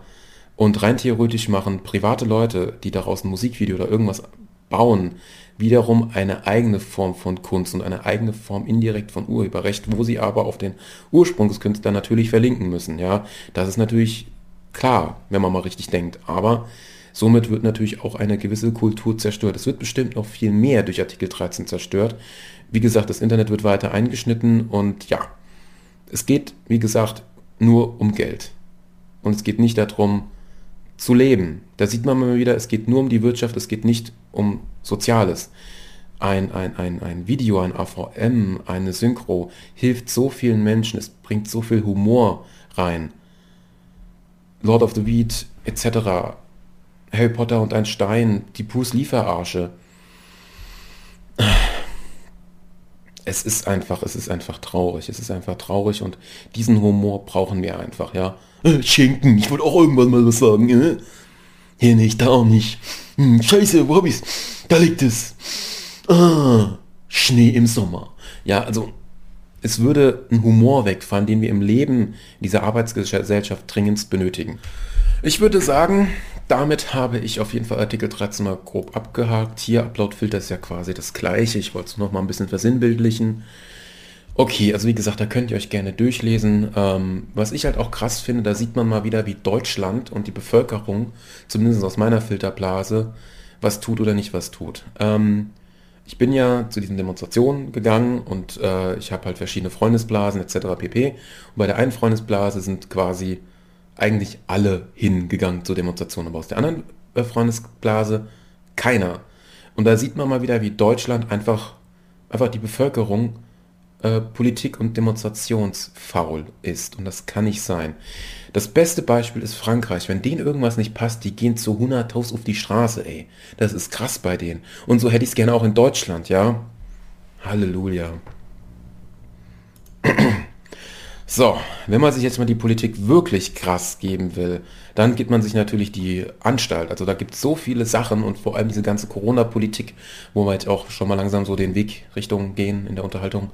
und rein theoretisch machen private Leute, die daraus ein Musikvideo oder irgendwas bauen, wiederum eine eigene Form von Kunst und eine eigene Form indirekt von Urheberrecht, wo sie aber auf den Ursprungskünstler natürlich verlinken müssen. Ja, das ist natürlich klar, wenn man mal richtig denkt. Aber somit wird natürlich auch eine gewisse Kultur zerstört. Es wird bestimmt noch viel mehr durch Artikel 13 zerstört. Wie gesagt, das Internet wird weiter eingeschnitten und ja, es geht, wie gesagt, nur um Geld. Und es geht nicht darum, zu leben. Da sieht man mal wieder, es geht nur um die Wirtschaft, es geht nicht um Soziales. Ein, ein, ein, ein Video, ein AVM, eine Synchro hilft so vielen Menschen, es bringt so viel Humor rein. Lord of the Weed etc. Harry Potter und ein Stein, die Bruce Lieferarsche. Es ist einfach, es ist einfach traurig, es ist einfach traurig und diesen Humor brauchen wir einfach, ja. Äh, Schinken, ich wollte auch irgendwann mal was sagen. Äh? Hier nicht, da auch nicht. Hm, scheiße, wo hab ich's? Da liegt es. Ah, Schnee im Sommer. Ja, also es würde ein Humor wegfallen, den wir im Leben dieser Arbeitsgesellschaft dringendst benötigen. Ich würde sagen, damit habe ich auf jeden Fall Artikel 13 mal grob abgehakt. Hier Upload-Filter ist ja quasi das gleiche. Ich wollte es noch mal ein bisschen versinnbildlichen. Okay, also wie gesagt, da könnt ihr euch gerne durchlesen. Ähm, was ich halt auch krass finde, da sieht man mal wieder, wie Deutschland und die Bevölkerung, zumindest aus meiner Filterblase, was tut oder nicht was tut. Ähm, ich bin ja zu diesen Demonstrationen gegangen und äh, ich habe halt verschiedene Freundesblasen etc. pp. Und bei der einen Freundesblase sind quasi eigentlich alle hingegangen zur Demonstration, aber aus der anderen äh, Freundesblase keiner. Und da sieht man mal wieder, wie Deutschland einfach, einfach die Bevölkerung äh, Politik- und demonstrationsfaul ist. Und das kann nicht sein. Das beste Beispiel ist Frankreich. Wenn denen irgendwas nicht passt, die gehen zu 100.000 auf die Straße, ey. Das ist krass bei denen. Und so hätte ich es gerne auch in Deutschland, ja. Halleluja. So, wenn man sich jetzt mal die Politik wirklich krass geben will, dann gibt man sich natürlich die Anstalt. Also da gibt es so viele Sachen und vor allem diese ganze Corona-Politik, wo wir jetzt auch schon mal langsam so den Weg Richtung gehen in der Unterhaltung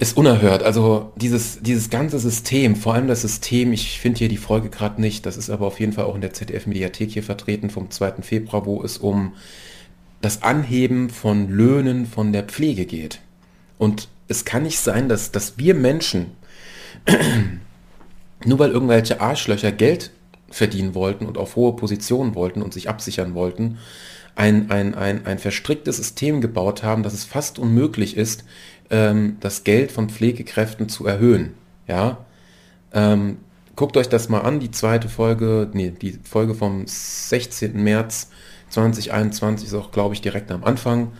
ist unerhört. Also dieses, dieses ganze System, vor allem das System, ich finde hier die Folge gerade nicht, das ist aber auf jeden Fall auch in der ZDF-Mediathek hier vertreten vom 2. Februar, wo es um das Anheben von Löhnen von der Pflege geht. Und es kann nicht sein, dass, dass wir Menschen nur weil irgendwelche Arschlöcher Geld verdienen wollten und auf hohe Positionen wollten und sich absichern wollten, ein, ein, ein, ein verstricktes System gebaut haben, dass es fast unmöglich ist, ähm, das Geld von Pflegekräften zu erhöhen. Ja, ähm, guckt euch das mal an, die zweite Folge, nee, die Folge vom 16. März 2021 ist auch, glaube ich, direkt am Anfang,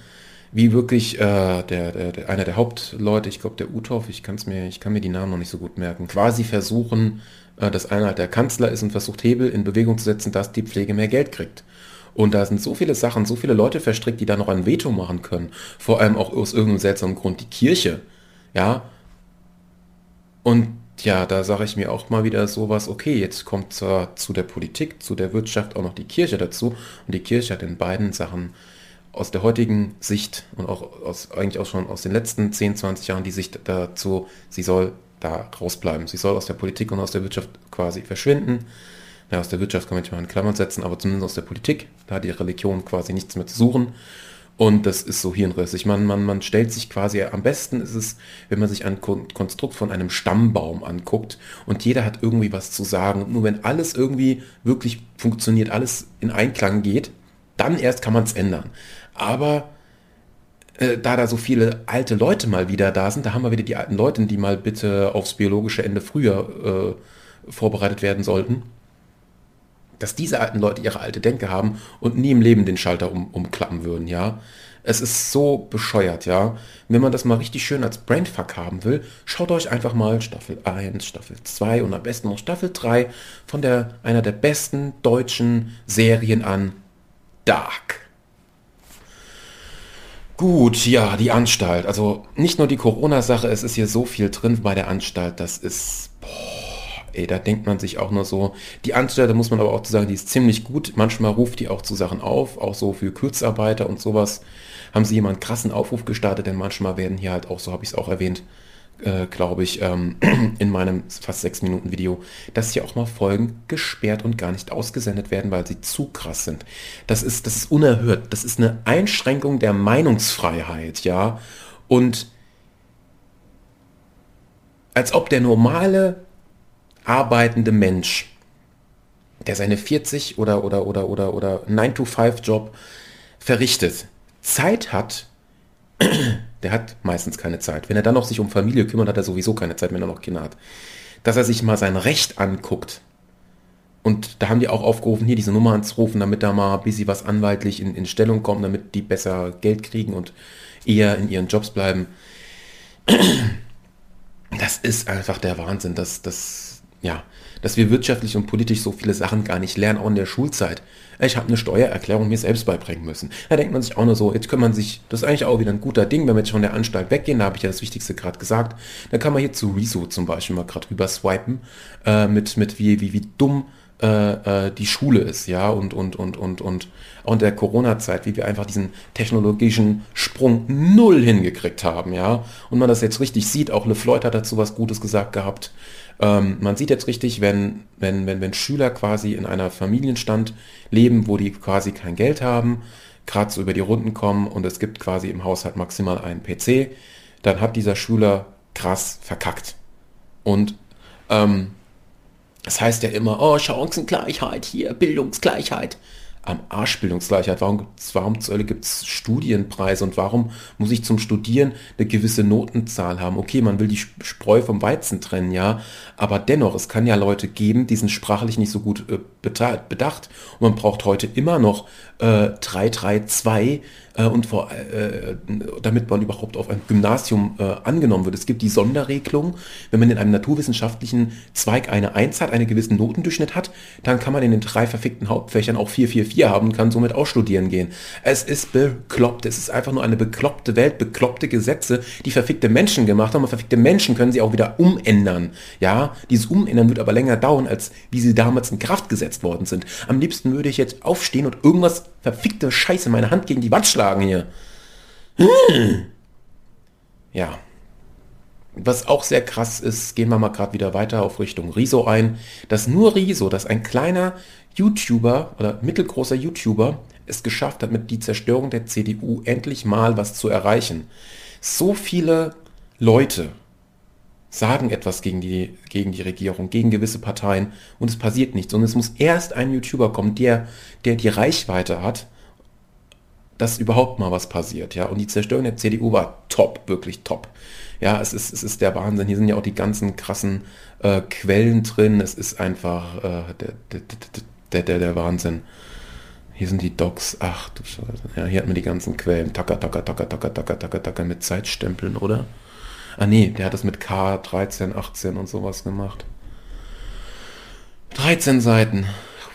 wie wirklich äh, der, der, einer der Hauptleute, ich glaube der Uthoff, ich, kann's mir, ich kann mir die Namen noch nicht so gut merken, quasi versuchen, äh, dass einer der Kanzler ist und versucht Hebel in Bewegung zu setzen, dass die Pflege mehr Geld kriegt. Und da sind so viele Sachen, so viele Leute verstrickt, die da noch ein Veto machen können. Vor allem auch aus irgendeinem seltsamen Grund die Kirche. Ja. Und ja, da sage ich mir auch mal wieder sowas, okay, jetzt kommt zwar zu der Politik, zu der Wirtschaft auch noch die Kirche dazu. Und die Kirche hat in beiden Sachen aus der heutigen Sicht und auch aus, eigentlich auch schon aus den letzten 10, 20 Jahren die Sicht dazu, sie soll da rausbleiben. Sie soll aus der Politik und aus der Wirtschaft quasi verschwinden. Ja, aus der Wirtschaft kann man nicht mal in Klammern setzen, aber zumindest aus der Politik. Da hat die Religion quasi nichts mehr zu suchen. Und das ist so hirnrissig. Man, man, man stellt sich quasi, am besten ist es, wenn man sich ein Konstrukt von einem Stammbaum anguckt und jeder hat irgendwie was zu sagen. Und nur wenn alles irgendwie wirklich funktioniert, alles in Einklang geht, dann erst kann man es ändern. Aber äh, da da so viele alte Leute mal wieder da sind, da haben wir wieder die alten Leute, die mal bitte aufs biologische Ende früher äh, vorbereitet werden sollten dass diese alten Leute ihre alte Denke haben und nie im Leben den Schalter um, umklappen würden, ja. Es ist so bescheuert, ja. Wenn man das mal richtig schön als Brainfuck haben will, schaut euch einfach mal Staffel 1, Staffel 2 und am besten noch Staffel 3 von der, einer der besten deutschen Serien an, Dark. Gut, ja, die Anstalt. Also nicht nur die Corona-Sache, es ist hier so viel drin bei der Anstalt, das ist... Boah ey, da denkt man sich auch nur so, die Anstelle, muss man aber auch zu sagen, die ist ziemlich gut. Manchmal ruft die auch zu Sachen auf, auch so für Kurzarbeiter und sowas. Haben sie jemanden krassen Aufruf gestartet, denn manchmal werden hier halt auch, so habe ich es auch erwähnt, äh, glaube ich, ähm, in meinem fast sechs Minuten Video, dass hier auch mal Folgen gesperrt und gar nicht ausgesendet werden, weil sie zu krass sind. Das ist, das ist unerhört. Das ist eine Einschränkung der Meinungsfreiheit, ja. Und als ob der normale arbeitende Mensch, der seine 40 oder, oder, oder, oder, oder 9-to-5-Job verrichtet, Zeit hat, der hat meistens keine Zeit. Wenn er dann noch sich um Familie kümmert, hat er sowieso keine Zeit, wenn er noch Kinder hat. Dass er sich mal sein Recht anguckt. Und da haben die auch aufgerufen, hier diese Nummer anzurufen, damit da mal bis sie was anwaltlich in, in Stellung kommen, damit die besser Geld kriegen und eher in ihren Jobs bleiben. Das ist einfach der Wahnsinn. Das, das, ja, dass wir wirtschaftlich und politisch so viele Sachen gar nicht lernen, auch in der Schulzeit. Ich habe eine Steuererklärung mir selbst beibringen müssen. Da denkt man sich auch nur so, jetzt kann man sich, das ist eigentlich auch wieder ein guter Ding, wenn wir jetzt von der Anstalt weggehen, da habe ich ja das Wichtigste gerade gesagt, dann kann man hier zu Rezo zum Beispiel mal gerade rüber swipen, äh, mit, mit wie, wie, wie dumm äh, äh, die Schule ist, ja, und, und, und, und, und auch in der Corona-Zeit, wie wir einfach diesen technologischen Sprung null hingekriegt haben, ja, und man das jetzt richtig sieht, auch LeFloid hat dazu was Gutes gesagt gehabt, ähm, man sieht jetzt richtig, wenn, wenn, wenn, wenn Schüler quasi in einer Familienstand leben, wo die quasi kein Geld haben, gerade so über die Runden kommen und es gibt quasi im Haushalt maximal einen PC, dann hat dieser Schüler krass verkackt. Und ähm, das heißt ja immer, oh, Chancengleichheit hier, Bildungsgleichheit am Arschbildungsgleichheit. Warum, warum zur Hölle gibt es Studienpreise und warum muss ich zum Studieren eine gewisse Notenzahl haben? Okay, man will die Spreu vom Weizen trennen, ja, aber dennoch, es kann ja Leute geben, die sind sprachlich nicht so gut äh, bedacht und man braucht heute immer noch äh, 332 äh, und vor, äh, damit man überhaupt auf ein Gymnasium äh, angenommen wird. Es gibt die Sonderregelung, wenn man in einem naturwissenschaftlichen Zweig eine 1 hat, einen gewissen Notendurchschnitt hat, dann kann man in den drei verfickten Hauptfächern auch 444 haben und kann somit auch studieren gehen. Es ist bekloppt, es ist einfach nur eine bekloppte Welt, bekloppte Gesetze, die verfickte Menschen gemacht haben und verfickte Menschen können sie auch wieder umändern. Ja, dieses Umändern wird aber länger dauern, als wie sie damals in Kraft gesetzt worden sind. Am liebsten würde ich jetzt aufstehen und irgendwas verfickte Scheiße meine Hand gegen die Wand schlagen hier. Hm. Ja. Was auch sehr krass ist, gehen wir mal gerade wieder weiter auf Richtung Riso ein, dass nur Riso, dass ein kleiner YouTuber oder mittelgroßer YouTuber es geschafft hat, mit die Zerstörung der CDU endlich mal was zu erreichen. So viele Leute sagen etwas gegen die, gegen die Regierung, gegen gewisse Parteien und es passiert nichts. Und es muss erst ein YouTuber kommen, der, der die Reichweite hat, dass überhaupt mal was passiert. Ja? Und die Zerstörung der CDU war top, wirklich top. Ja, es ist, es ist der Wahnsinn. Hier sind ja auch die ganzen krassen äh, Quellen drin. Es ist einfach äh, der, der, der, der, der Wahnsinn. Hier sind die Docs. Ach du Scheiße. Ja, hier hat man die ganzen Quellen. Tacker, tacker, tacker, tacker, tacker, tacker, tacker mit Zeitstempeln, oder? Ah nee, der hat das mit K 13, 18 und sowas gemacht. 13 Seiten.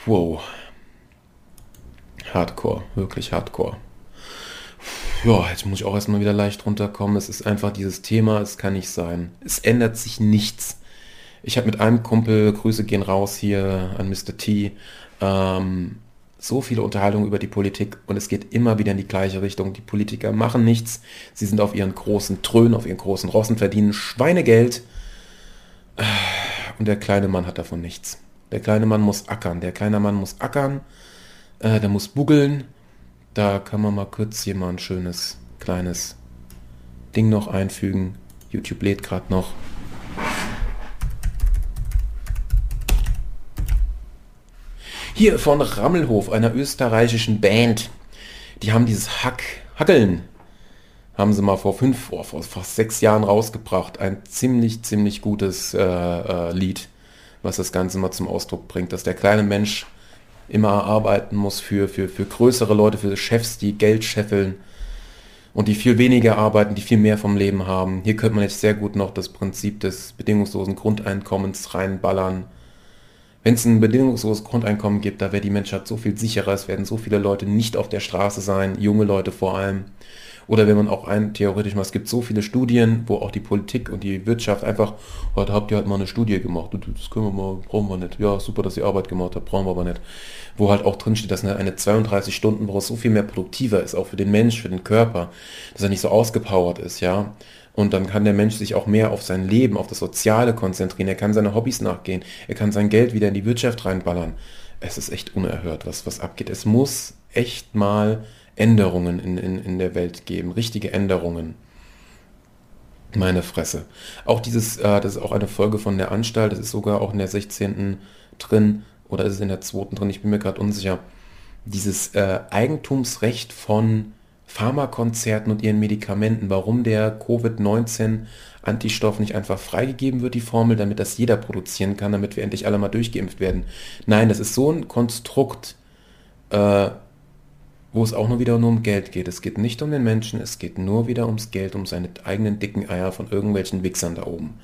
Wow. Hardcore, wirklich Hardcore. Ja, jetzt muss ich auch erstmal wieder leicht runterkommen. Es ist einfach dieses Thema, es kann nicht sein. Es ändert sich nichts. Ich habe mit einem Kumpel, Grüße gehen raus hier an Mr. T, ähm, so viele Unterhaltungen über die Politik und es geht immer wieder in die gleiche Richtung. Die Politiker machen nichts. Sie sind auf ihren großen Trönen, auf ihren großen Rossen, verdienen Schweinegeld. Und der kleine Mann hat davon nichts. Der kleine Mann muss ackern. Der kleine Mann muss ackern. Äh, der muss buggeln. Da kann man mal kurz hier mal ein schönes kleines Ding noch einfügen. YouTube lädt gerade noch. Hier von Rammelhof, einer österreichischen Band. Die haben dieses Hack, Hackeln, haben sie mal vor fünf, oh, vor fast sechs Jahren rausgebracht. Ein ziemlich, ziemlich gutes äh, äh, Lied, was das Ganze mal zum Ausdruck bringt, dass der kleine Mensch immer arbeiten muss für, für, für größere Leute, für Chefs, die Geld scheffeln und die viel weniger arbeiten, die viel mehr vom Leben haben. Hier könnte man jetzt sehr gut noch das Prinzip des bedingungslosen Grundeinkommens reinballern wenn es ein bedingungsloses Grundeinkommen gibt, da wäre die Menschheit so viel sicherer, es werden so viele Leute nicht auf der Straße sein, junge Leute vor allem. Oder wenn man auch ein, theoretisch mal, es gibt so viele Studien, wo auch die Politik und die Wirtschaft einfach, heute habt ihr halt mal eine Studie gemacht, das können wir mal, brauchen wir nicht. Ja, super, dass ihr Arbeit gemacht habt, brauchen wir aber nicht. Wo halt auch drin steht, dass eine, eine 32-Stunden-Woche so viel mehr produktiver ist, auch für den Mensch, für den Körper, dass er nicht so ausgepowert ist, ja. Und dann kann der Mensch sich auch mehr auf sein Leben, auf das Soziale konzentrieren. Er kann seine Hobbys nachgehen. Er kann sein Geld wieder in die Wirtschaft reinballern. Es ist echt unerhört, was, was abgeht. Es muss echt mal Änderungen in, in, in der Welt geben. Richtige Änderungen. Meine Fresse. Auch dieses, äh, das ist auch eine Folge von der Anstalt. Das ist sogar auch in der 16. drin. Oder ist es in der 2. drin? Ich bin mir gerade unsicher. Dieses äh, Eigentumsrecht von Pharmakonzerten und ihren Medikamenten, warum der Covid-19-Antistoff nicht einfach freigegeben wird, die Formel, damit das jeder produzieren kann, damit wir endlich alle mal durchgeimpft werden. Nein, das ist so ein Konstrukt, äh, wo es auch nur wieder nur um Geld geht. Es geht nicht um den Menschen, es geht nur wieder ums Geld, um seine eigenen dicken Eier von irgendwelchen Wichsern da oben.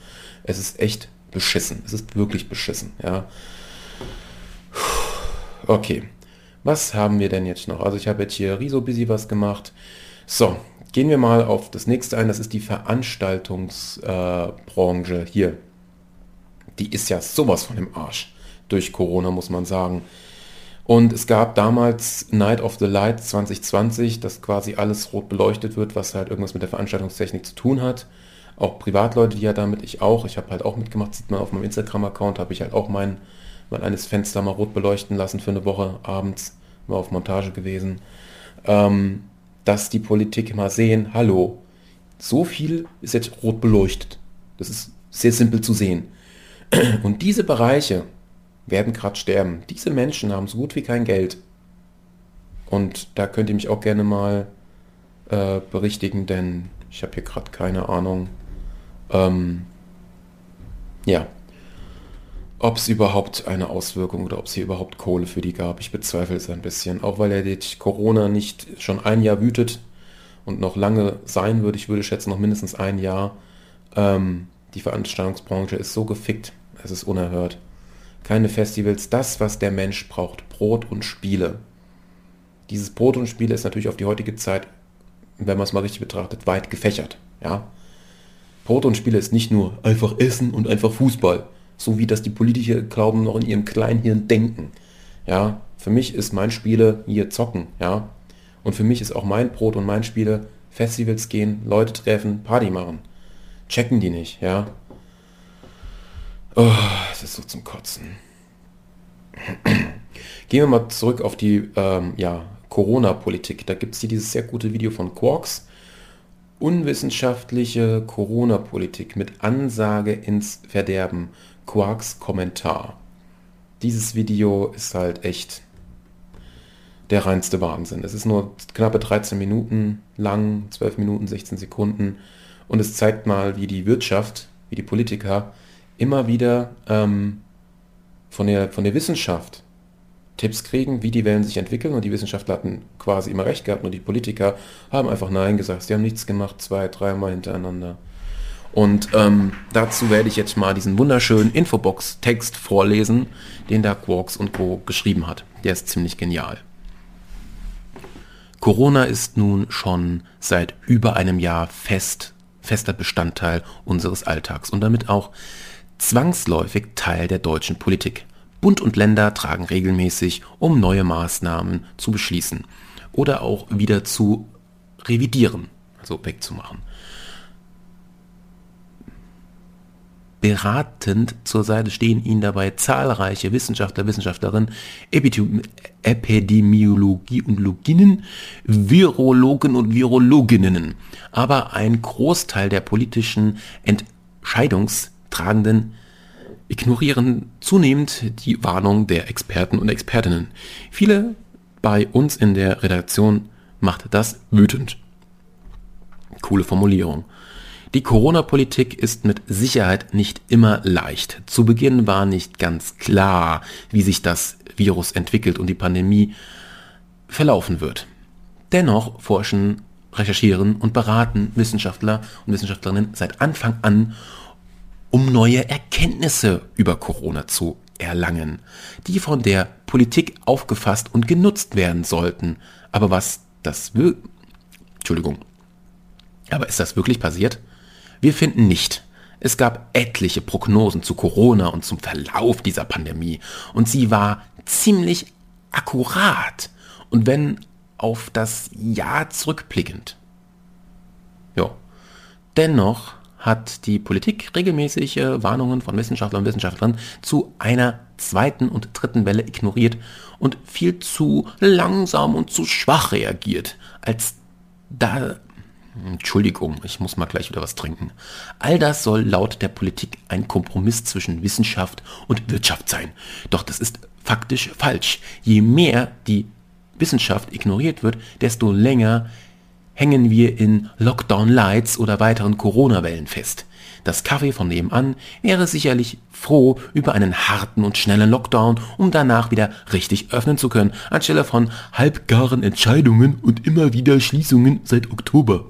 Es ist echt beschissen. Es ist wirklich beschissen, ja. Okay. Was haben wir denn jetzt noch? Also ich habe jetzt hier Riso busy was gemacht. So, gehen wir mal auf das nächste ein. Das ist die Veranstaltungsbranche äh, hier. Die ist ja sowas von dem Arsch durch Corona, muss man sagen. Und es gab damals Night of the Light 2020, dass quasi alles rot beleuchtet wird, was halt irgendwas mit der Veranstaltungstechnik zu tun hat. Auch Privatleute, die ja damit, ich auch, ich habe halt auch mitgemacht, sieht man auf meinem Instagram-Account, habe ich halt auch mein mal eines Fenster mal rot beleuchten lassen für eine Woche abends, war auf Montage gewesen, ähm, dass die Politik mal sehen, hallo, so viel ist jetzt rot beleuchtet. Das ist sehr simpel zu sehen. Und diese Bereiche werden gerade sterben. Diese Menschen haben so gut wie kein Geld. Und da könnt ihr mich auch gerne mal äh, berichtigen, denn ich habe hier gerade keine Ahnung. Ähm, ja, ob es überhaupt eine Auswirkung oder ob es hier überhaupt Kohle für die gab. Ich bezweifle es ein bisschen. Auch weil er die Corona nicht schon ein Jahr wütet und noch lange sein würde. Ich würde schätzen, noch mindestens ein Jahr. Ähm, die Veranstaltungsbranche ist so gefickt. Es ist unerhört. Keine Festivals. Das, was der Mensch braucht. Brot und Spiele. Dieses Brot und Spiele ist natürlich auf die heutige Zeit, wenn man es mal richtig betrachtet, weit gefächert. Ja? Brot und Spiele ist nicht nur einfach Essen und einfach Fußball so wie das die Politiker glauben, noch in ihrem Kleinhirn denken. Ja, für mich ist mein Spiele hier zocken, ja. Und für mich ist auch mein Brot und mein Spiele Festivals gehen, Leute treffen, Party machen. Checken die nicht, ja. Oh, es ist so zum Kotzen. Gehen wir mal zurück auf die ähm, ja, Corona-Politik. Da gibt es hier dieses sehr gute Video von Quarks. Unwissenschaftliche Corona-Politik mit Ansage ins Verderben. Quarks Kommentar. Dieses Video ist halt echt der reinste Wahnsinn. Es ist nur knappe 13 Minuten lang, 12 Minuten, 16 Sekunden. Und es zeigt mal, wie die Wirtschaft, wie die Politiker immer wieder ähm, von, der, von der Wissenschaft Tipps kriegen, wie die Wellen sich entwickeln. Und die Wissenschaftler hatten quasi immer recht gehabt, nur die Politiker haben einfach Nein gesagt. Sie haben nichts gemacht, zwei, dreimal hintereinander. Und ähm, dazu werde ich jetzt mal diesen wunderschönen Infobox-Text vorlesen, den da Quarks und Co. geschrieben hat. Der ist ziemlich genial. Corona ist nun schon seit über einem Jahr fest, fester Bestandteil unseres Alltags und damit auch zwangsläufig Teil der deutschen Politik. Bund und Länder tragen regelmäßig, um neue Maßnahmen zu beschließen oder auch wieder zu revidieren, also wegzumachen. Beratend zur Seite stehen ihnen dabei zahlreiche Wissenschaftler, Wissenschaftlerinnen, Epidemiologie und Loginnen, Virologen und Virologinnen. Aber ein Großteil der politischen Entscheidungstragenden ignorieren zunehmend die Warnung der Experten und Expertinnen. Viele bei uns in der Redaktion macht das wütend. Coole Formulierung. Die Corona-Politik ist mit Sicherheit nicht immer leicht. Zu Beginn war nicht ganz klar, wie sich das Virus entwickelt und die Pandemie verlaufen wird. Dennoch forschen, recherchieren und beraten Wissenschaftler und Wissenschaftlerinnen seit Anfang an, um neue Erkenntnisse über Corona zu erlangen, die von der Politik aufgefasst und genutzt werden sollten. Aber was das will, Entschuldigung, aber ist das wirklich passiert? Wir finden nicht. Es gab etliche Prognosen zu Corona und zum Verlauf dieser Pandemie und sie war ziemlich akkurat und wenn auf das Jahr zurückblickend. Ja. Dennoch hat die Politik regelmäßig Warnungen von Wissenschaftlern und Wissenschaftlern zu einer zweiten und dritten Welle ignoriert und viel zu langsam und zu schwach reagiert, als da Entschuldigung, ich muss mal gleich wieder was trinken. All das soll laut der Politik ein Kompromiss zwischen Wissenschaft und Wirtschaft sein. Doch das ist faktisch falsch. Je mehr die Wissenschaft ignoriert wird, desto länger hängen wir in Lockdown Lights oder weiteren Corona-Wellen fest. Das Kaffee von nebenan wäre sicherlich froh über einen harten und schnellen Lockdown, um danach wieder richtig öffnen zu können, anstelle von halbgaren Entscheidungen und immer wieder Schließungen seit Oktober.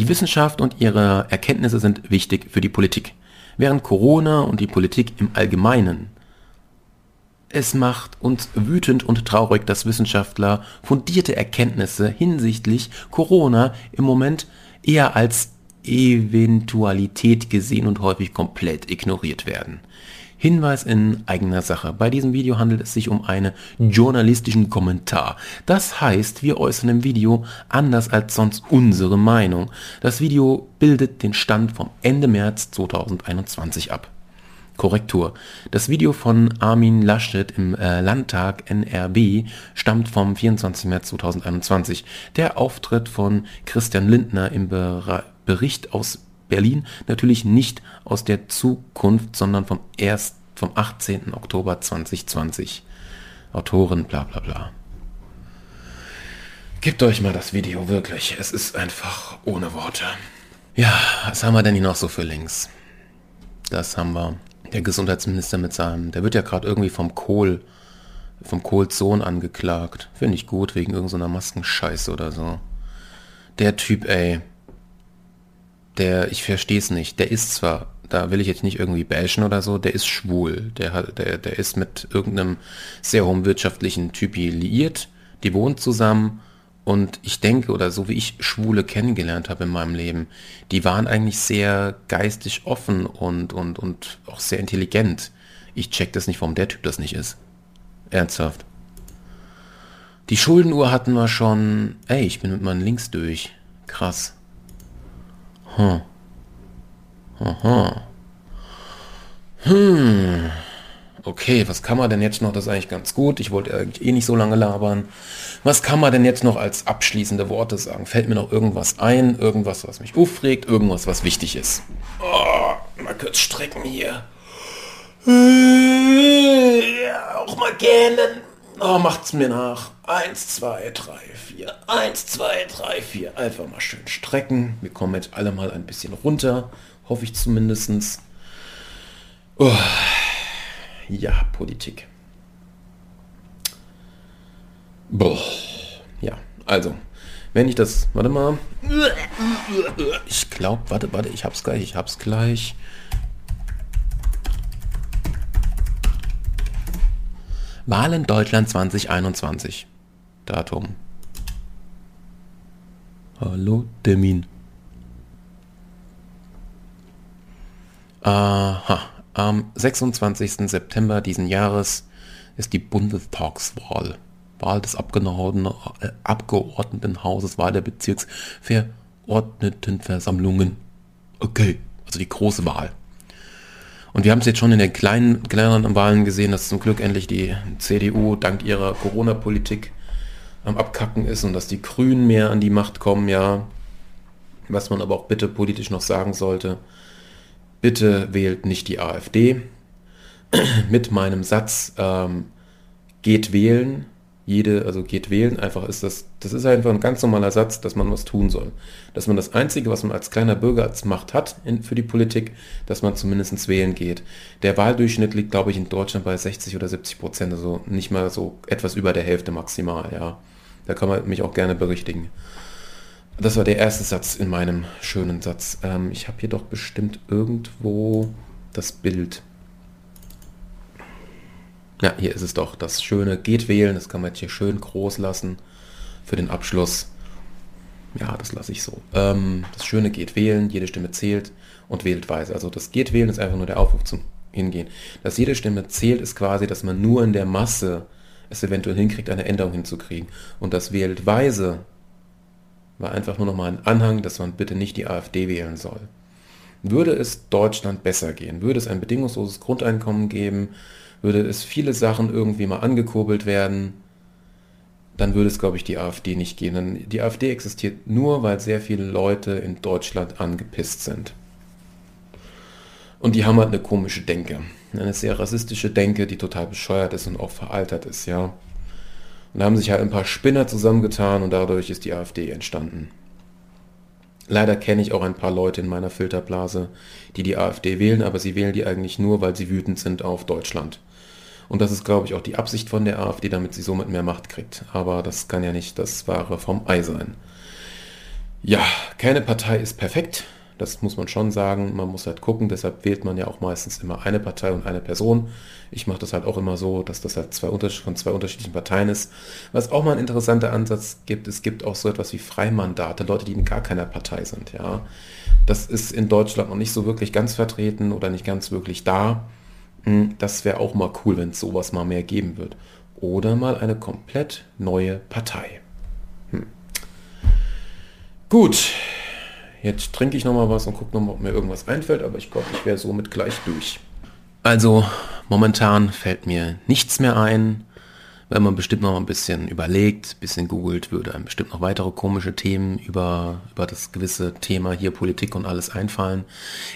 Die Wissenschaft und ihre Erkenntnisse sind wichtig für die Politik, während Corona und die Politik im Allgemeinen. Es macht uns wütend und traurig, dass Wissenschaftler fundierte Erkenntnisse hinsichtlich Corona im Moment eher als Eventualität gesehen und häufig komplett ignoriert werden. Hinweis in eigener Sache. Bei diesem Video handelt es sich um einen journalistischen Kommentar. Das heißt, wir äußern im Video anders als sonst unsere Meinung. Das Video bildet den Stand vom Ende März 2021 ab. Korrektur. Das Video von Armin Laschet im äh, Landtag NRW stammt vom 24. März 2021. Der Auftritt von Christian Lindner im Ber Bericht aus Berlin natürlich nicht aus der Zukunft, sondern vom, erst, vom 18. Oktober 2020. Autoren, bla bla bla. Gebt euch mal das Video, wirklich. Es ist einfach ohne Worte. Ja, was haben wir denn hier noch so für Links? Das haben wir. Der Gesundheitsminister mit seinem, der wird ja gerade irgendwie vom Kohl, vom Kohls Sohn angeklagt. Finde ich gut, wegen irgendeiner so Maskenscheiße oder so. Der Typ, ey, der, ich verstehe es nicht, der ist zwar, da will ich jetzt nicht irgendwie bashen oder so, der ist schwul. Der, hat, der, der ist mit irgendeinem sehr hohen wirtschaftlichen Typi liiert, die wohnt zusammen und ich denke, oder so wie ich Schwule kennengelernt habe in meinem Leben, die waren eigentlich sehr geistig offen und, und, und auch sehr intelligent. Ich check das nicht, warum der Typ das nicht ist. Ernsthaft. Die Schuldenuhr hatten wir schon. Ey, ich bin mit meinen Links durch. Krass. Hm. Aha. Hm. okay, was kann man denn jetzt noch? Das ist eigentlich ganz gut. Ich wollte eigentlich eh nicht so lange labern. Was kann man denn jetzt noch als abschließende Worte sagen? Fällt mir noch irgendwas ein? Irgendwas, was mich aufregt? Irgendwas, was wichtig ist? Oh, mal kurz strecken hier. Ja, auch mal gähnen. Oh, macht's mir nach. Eins, zwei, drei, vier. Eins, zwei, drei, vier. Einfach mal schön strecken. Wir kommen jetzt alle mal ein bisschen runter. Hoffe ich zumindestens. Oh. Ja, Politik. Boah. Ja, also, wenn ich das, warte mal. Ich glaube, warte, warte, ich hab's gleich, ich hab's gleich. Wahlen Deutschland 2021. Datum. Hallo, Termin. Aha, am 26. September diesen Jahres ist die Bundestagswahl. Wahl des äh, Abgeordnetenhauses, Wahl der Bezirksverordnetenversammlungen. Okay, also die große Wahl. Und wir haben es jetzt schon in den kleinen, kleineren Wahlen gesehen, dass zum Glück endlich die CDU dank ihrer Corona-Politik am Abkacken ist und dass die Grünen mehr an die Macht kommen, ja. Was man aber auch bitte politisch noch sagen sollte, bitte wählt nicht die AfD. Mit meinem Satz, ähm, geht wählen, jede, also geht wählen, einfach ist das, das ist einfach ein ganz normaler Satz, dass man was tun soll. Dass man das Einzige, was man als kleiner Bürger als Macht hat in, für die Politik, dass man zumindest wählen geht. Der Wahldurchschnitt liegt, glaube ich, in Deutschland bei 60 oder 70 Prozent, also nicht mal so etwas über der Hälfte maximal, ja. Da kann man mich auch gerne berichtigen. Das war der erste Satz in meinem schönen Satz. Ähm, ich habe hier doch bestimmt irgendwo das Bild. Ja, hier ist es doch. Das schöne Geht wählen, das kann man jetzt hier schön groß lassen für den Abschluss. Ja, das lasse ich so. Ähm, das schöne Geht wählen, jede Stimme zählt und wählt weise. Also das Geht wählen ist einfach nur der Aufruf zum Hingehen. Dass jede Stimme zählt, ist quasi, dass man nur in der Masse es eventuell hinkriegt, eine Änderung hinzukriegen. Und das wählt weise war einfach nur nochmal ein Anhang, dass man bitte nicht die AfD wählen soll. Würde es Deutschland besser gehen, würde es ein bedingungsloses Grundeinkommen geben, würde es viele Sachen irgendwie mal angekurbelt werden, dann würde es, glaube ich, die AfD nicht gehen. Denn die AfD existiert nur, weil sehr viele Leute in Deutschland angepisst sind. Und die haben halt eine komische Denke. Eine sehr rassistische Denke, die total bescheuert ist und auch veraltert ist, ja. Und da haben sich halt ein paar Spinner zusammengetan und dadurch ist die AfD entstanden. Leider kenne ich auch ein paar Leute in meiner Filterblase, die die AfD wählen, aber sie wählen die eigentlich nur, weil sie wütend sind auf Deutschland. Und das ist, glaube ich, auch die Absicht von der AfD, damit sie somit mehr Macht kriegt. Aber das kann ja nicht das Wahre vom Ei sein. Ja, keine Partei ist perfekt. Das muss man schon sagen. Man muss halt gucken. Deshalb wählt man ja auch meistens immer eine Partei und eine Person. Ich mache das halt auch immer so, dass das halt zwei von zwei unterschiedlichen Parteien ist. Was auch mal ein interessanter Ansatz gibt, es gibt auch so etwas wie Freimandate, Leute, die in gar keiner Partei sind. Ja, Das ist in Deutschland noch nicht so wirklich ganz vertreten oder nicht ganz wirklich da. Hm, das wäre auch mal cool, wenn es sowas mal mehr geben wird. Oder mal eine komplett neue Partei. Hm. Gut, jetzt trinke ich nochmal was und gucke nochmal, ob mir irgendwas einfällt, aber ich glaube, ich wäre somit gleich durch. Also, momentan fällt mir nichts mehr ein. Wenn man bestimmt noch ein bisschen überlegt, ein bisschen googelt, würde einem bestimmt noch weitere komische Themen über, über das gewisse Thema hier Politik und alles einfallen.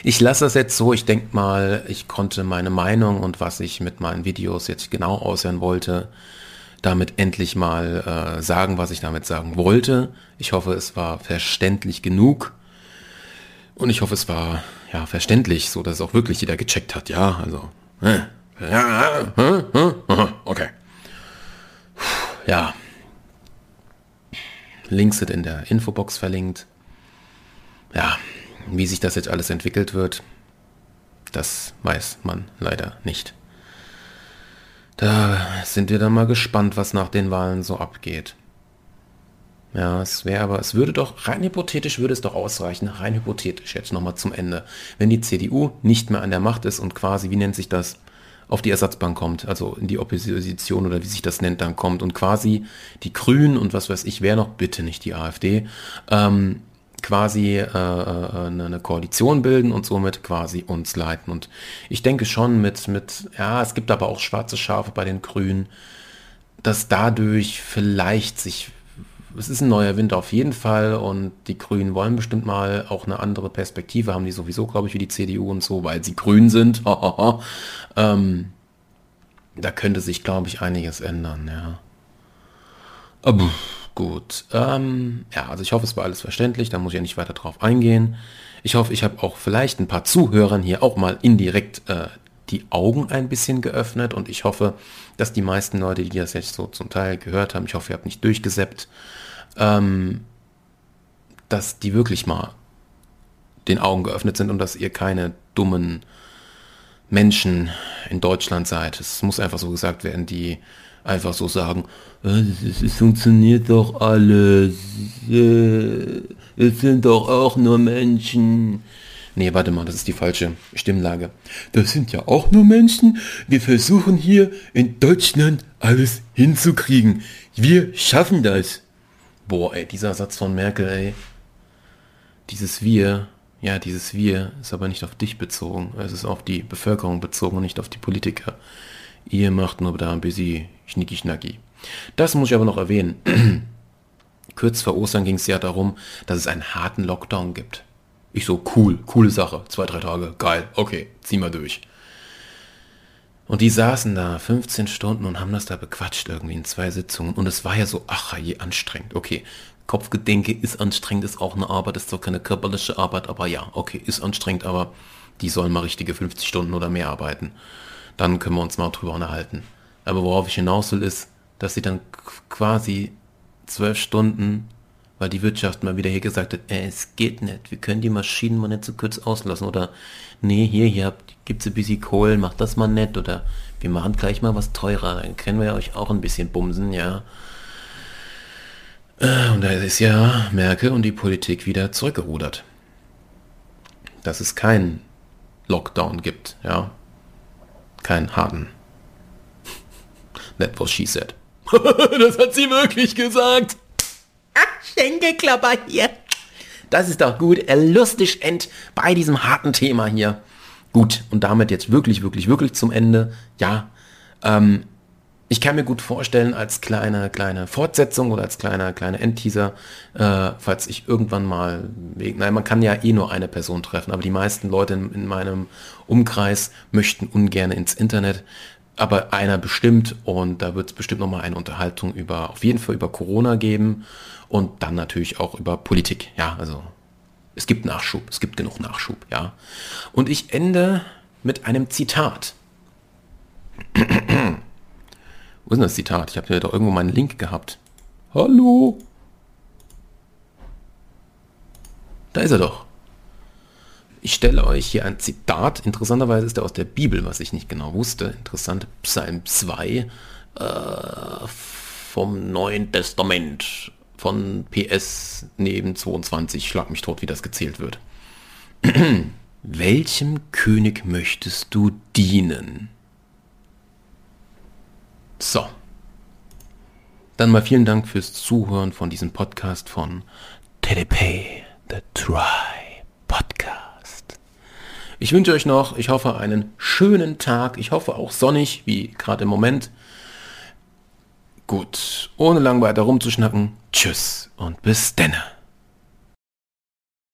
Ich lasse das jetzt so, ich denke mal, ich konnte meine Meinung und was ich mit meinen Videos jetzt genau aushören wollte, damit endlich mal äh, sagen, was ich damit sagen wollte. Ich hoffe, es war verständlich genug. Und ich hoffe, es war ja verständlich, so dass es auch wirklich jeder gecheckt hat. Ja, also. Okay. Ja. Links sind in der Infobox verlinkt. Ja, wie sich das jetzt alles entwickelt wird, das weiß man leider nicht. Da sind wir dann mal gespannt, was nach den Wahlen so abgeht. Ja, es wäre aber, es würde doch, rein hypothetisch würde es doch ausreichen, rein hypothetisch jetzt nochmal zum Ende. Wenn die CDU nicht mehr an der Macht ist und quasi, wie nennt sich das, auf die Ersatzbank kommt, also in die Opposition oder wie sich das nennt, dann kommt und quasi die Grünen und was weiß ich, wer noch, bitte nicht die AfD, ähm, quasi äh, äh, eine Koalition bilden und somit quasi uns leiten. Und ich denke schon mit, mit, ja, es gibt aber auch schwarze Schafe bei den Grünen, dass dadurch vielleicht sich, es ist ein neuer Wind auf jeden Fall und die Grünen wollen bestimmt mal auch eine andere Perspektive, haben die sowieso, glaube ich, wie die CDU und so, weil sie grün sind. ähm, da könnte sich, glaube ich, einiges ändern, ja. Aber gut. Ähm, ja, also ich hoffe, es war alles verständlich, da muss ich ja nicht weiter drauf eingehen. Ich hoffe, ich habe auch vielleicht ein paar Zuhörern hier auch mal indirekt äh, die Augen ein bisschen geöffnet und ich hoffe, dass die meisten Leute, die das jetzt so zum Teil gehört haben, ich hoffe, ihr habt nicht durchgeseppt, ähm, dass die wirklich mal den Augen geöffnet sind und dass ihr keine dummen Menschen in Deutschland seid. Es muss einfach so gesagt werden, die einfach so sagen, äh, es funktioniert doch alles, äh, es sind doch auch nur Menschen. Nee, warte mal, das ist die falsche Stimmlage. Das sind ja auch nur Menschen. Wir versuchen hier in Deutschland alles hinzukriegen. Wir schaffen das. Boah, ey, dieser Satz von Merkel, ey. Dieses Wir, ja, dieses Wir ist aber nicht auf dich bezogen. Es ist auf die Bevölkerung bezogen und nicht auf die Politiker. Ihr macht nur da ein bisschen schnicki-schnacki. Das muss ich aber noch erwähnen. Kurz vor Ostern ging es ja darum, dass es einen harten Lockdown gibt. Ich so, cool, coole Sache. Zwei, drei Tage, geil, okay, zieh mal durch. Und die saßen da 15 Stunden und haben das da bequatscht irgendwie in zwei Sitzungen. Und es war ja so, ach je, anstrengend. Okay, Kopfgedenke ist anstrengend, ist auch eine Arbeit, ist doch keine körperliche Arbeit, aber ja, okay, ist anstrengend, aber die sollen mal richtige 50 Stunden oder mehr arbeiten dann können wir uns mal drüber unterhalten. Aber worauf ich hinaus will, ist, dass sie dann quasi zwölf Stunden, weil die Wirtschaft mal wieder hier gesagt hat, äh, es geht nicht, wir können die Maschinen mal nicht so kurz auslassen oder nee, hier, hier gibt es ein bisschen Kohl, macht das mal nett oder wir machen gleich mal was teurer, dann können wir euch auch ein bisschen bumsen, ja. Äh, und da ist ja Merkel und die Politik wieder zurückgerudert. Dass es keinen Lockdown gibt, ja keinen harten. That was she said. das hat sie wirklich gesagt. Schenkelklapper hier. Das ist doch gut. Lustig end bei diesem harten Thema hier. Gut, und damit jetzt wirklich, wirklich, wirklich zum Ende. Ja, ähm, ich kann mir gut vorstellen, als kleine, kleine Fortsetzung oder als kleiner, kleiner Endteaser, äh, falls ich irgendwann mal, nein, man kann ja eh nur eine Person treffen, aber die meisten Leute in, in meinem Umkreis möchten ungern ins Internet, aber einer bestimmt und da wird es bestimmt nochmal eine Unterhaltung über, auf jeden Fall über Corona geben und dann natürlich auch über Politik, ja, also es gibt Nachschub, es gibt genug Nachschub, ja. Und ich ende mit einem Zitat. Wo ist denn das Zitat? Ich habe ja doch irgendwo meinen Link gehabt. Hallo? Da ist er doch. Ich stelle euch hier ein Zitat. Interessanterweise ist er aus der Bibel, was ich nicht genau wusste. Interessant. Psalm 2 äh, vom Neuen Testament. Von PS neben 22. Schlag mich tot, wie das gezählt wird. Welchem König möchtest du dienen? So. Dann mal vielen Dank fürs Zuhören von diesem Podcast von TDP, The Try Podcast. Ich wünsche euch noch, ich hoffe, einen schönen Tag. Ich hoffe auch sonnig, wie gerade im Moment. Gut, ohne lang weiter rumzuschnacken. Tschüss und bis denne.